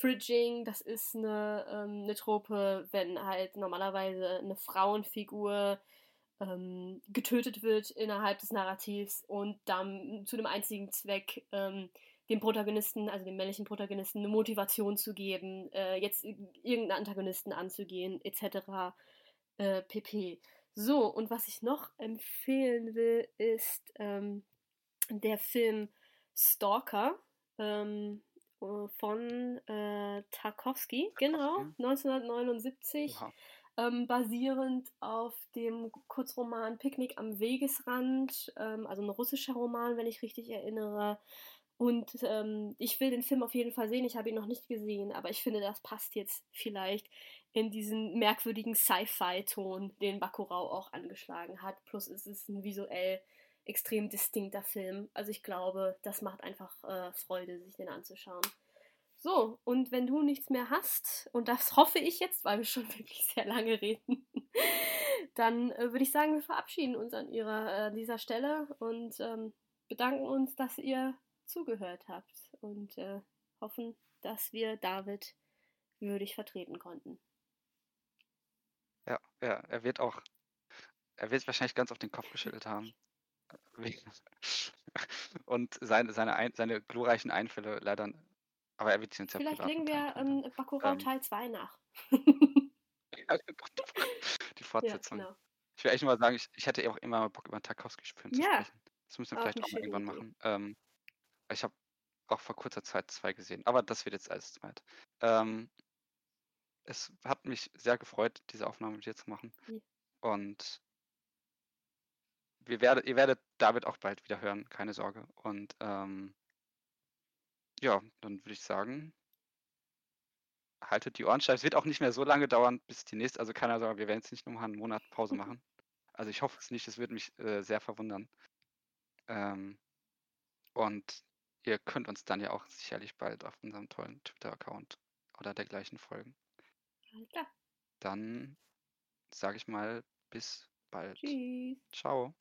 Fridging, das ist eine, ähm, eine Trope, wenn halt normalerweise eine Frauenfigur ähm, getötet wird innerhalb des Narrativs und dann zu dem einzigen Zweck ähm, dem Protagonisten, also dem männlichen Protagonisten, eine Motivation zu geben, äh, jetzt irgendeinen Antagonisten anzugehen, etc. Äh, pp. So, und was ich noch empfehlen will, ist ähm, der Film Stalker ähm, äh, von äh, Tarkovsky, genau, Tarkovsky. 1979 Oha. ähm, basierend auf dem Kurzroman Picknick am Wegesrand, ähm, also ein russischer Roman, wenn ich richtig erinnere. Und ähm, ich will den Film auf jeden Fall sehen. Ich habe ihn noch nicht gesehen, aber ich finde, das passt jetzt vielleicht in diesen merkwürdigen Sci-Fi-Ton, den Bakurau auch angeschlagen hat. Plus es ist ein visuell extrem distinkter Film. Also ich glaube, das macht einfach äh, Freude, sich den anzuschauen. So, und wenn du nichts mehr hast, und das hoffe ich jetzt, weil wir schon (laughs) wirklich sehr lange reden, (laughs) dann äh, würde ich sagen, wir verabschieden uns an ihrer, äh, dieser Stelle und ähm, bedanken uns, dass ihr zugehört habt und äh, hoffen, dass wir David würdig vertreten konnten. Ja, ja, er wird auch, er wird wahrscheinlich ganz auf den Kopf geschüttelt (laughs) haben. Und seine, seine, Ein, seine glorreichen Einfälle leider, aber er wird sie uns ja Vielleicht legen wir ähm, Bakurau Ähm, Teil 2 nach. (laughs) Die ja, Fortsetzung. genau. Ich will echt nur mal sagen, ich, ich hätte auch immer mal Bock, über Tarkovsky-Film zu Ja, sprechen. Das müssen wir auch vielleicht auch mal irgendwann Idee. machen. Ähm, ich habe auch vor kurzer Zeit zwei gesehen, aber das wird jetzt alles zu weit. Ähm, es hat mich sehr gefreut, diese Aufnahme mit dir zu machen. Ja. Und wir werdet, ihr werdet David auch bald wieder hören, keine Sorge. Und ähm, ja, dann würde ich sagen, haltet die Ohren steif. Es wird auch nicht mehr so lange dauern, bis die nächste, also keine Sorge, wir werden jetzt nicht nochmal einen Monat Pause (laughs) machen. Also ich hoffe es nicht, es würde mich äh, sehr verwundern. Ähm, und ihr könnt uns dann ja auch sicherlich bald auf unserem tollen Twitter-Account oder dergleichen folgen. Klar. Dann sage ich mal bis bald. Tschüss. Ciao.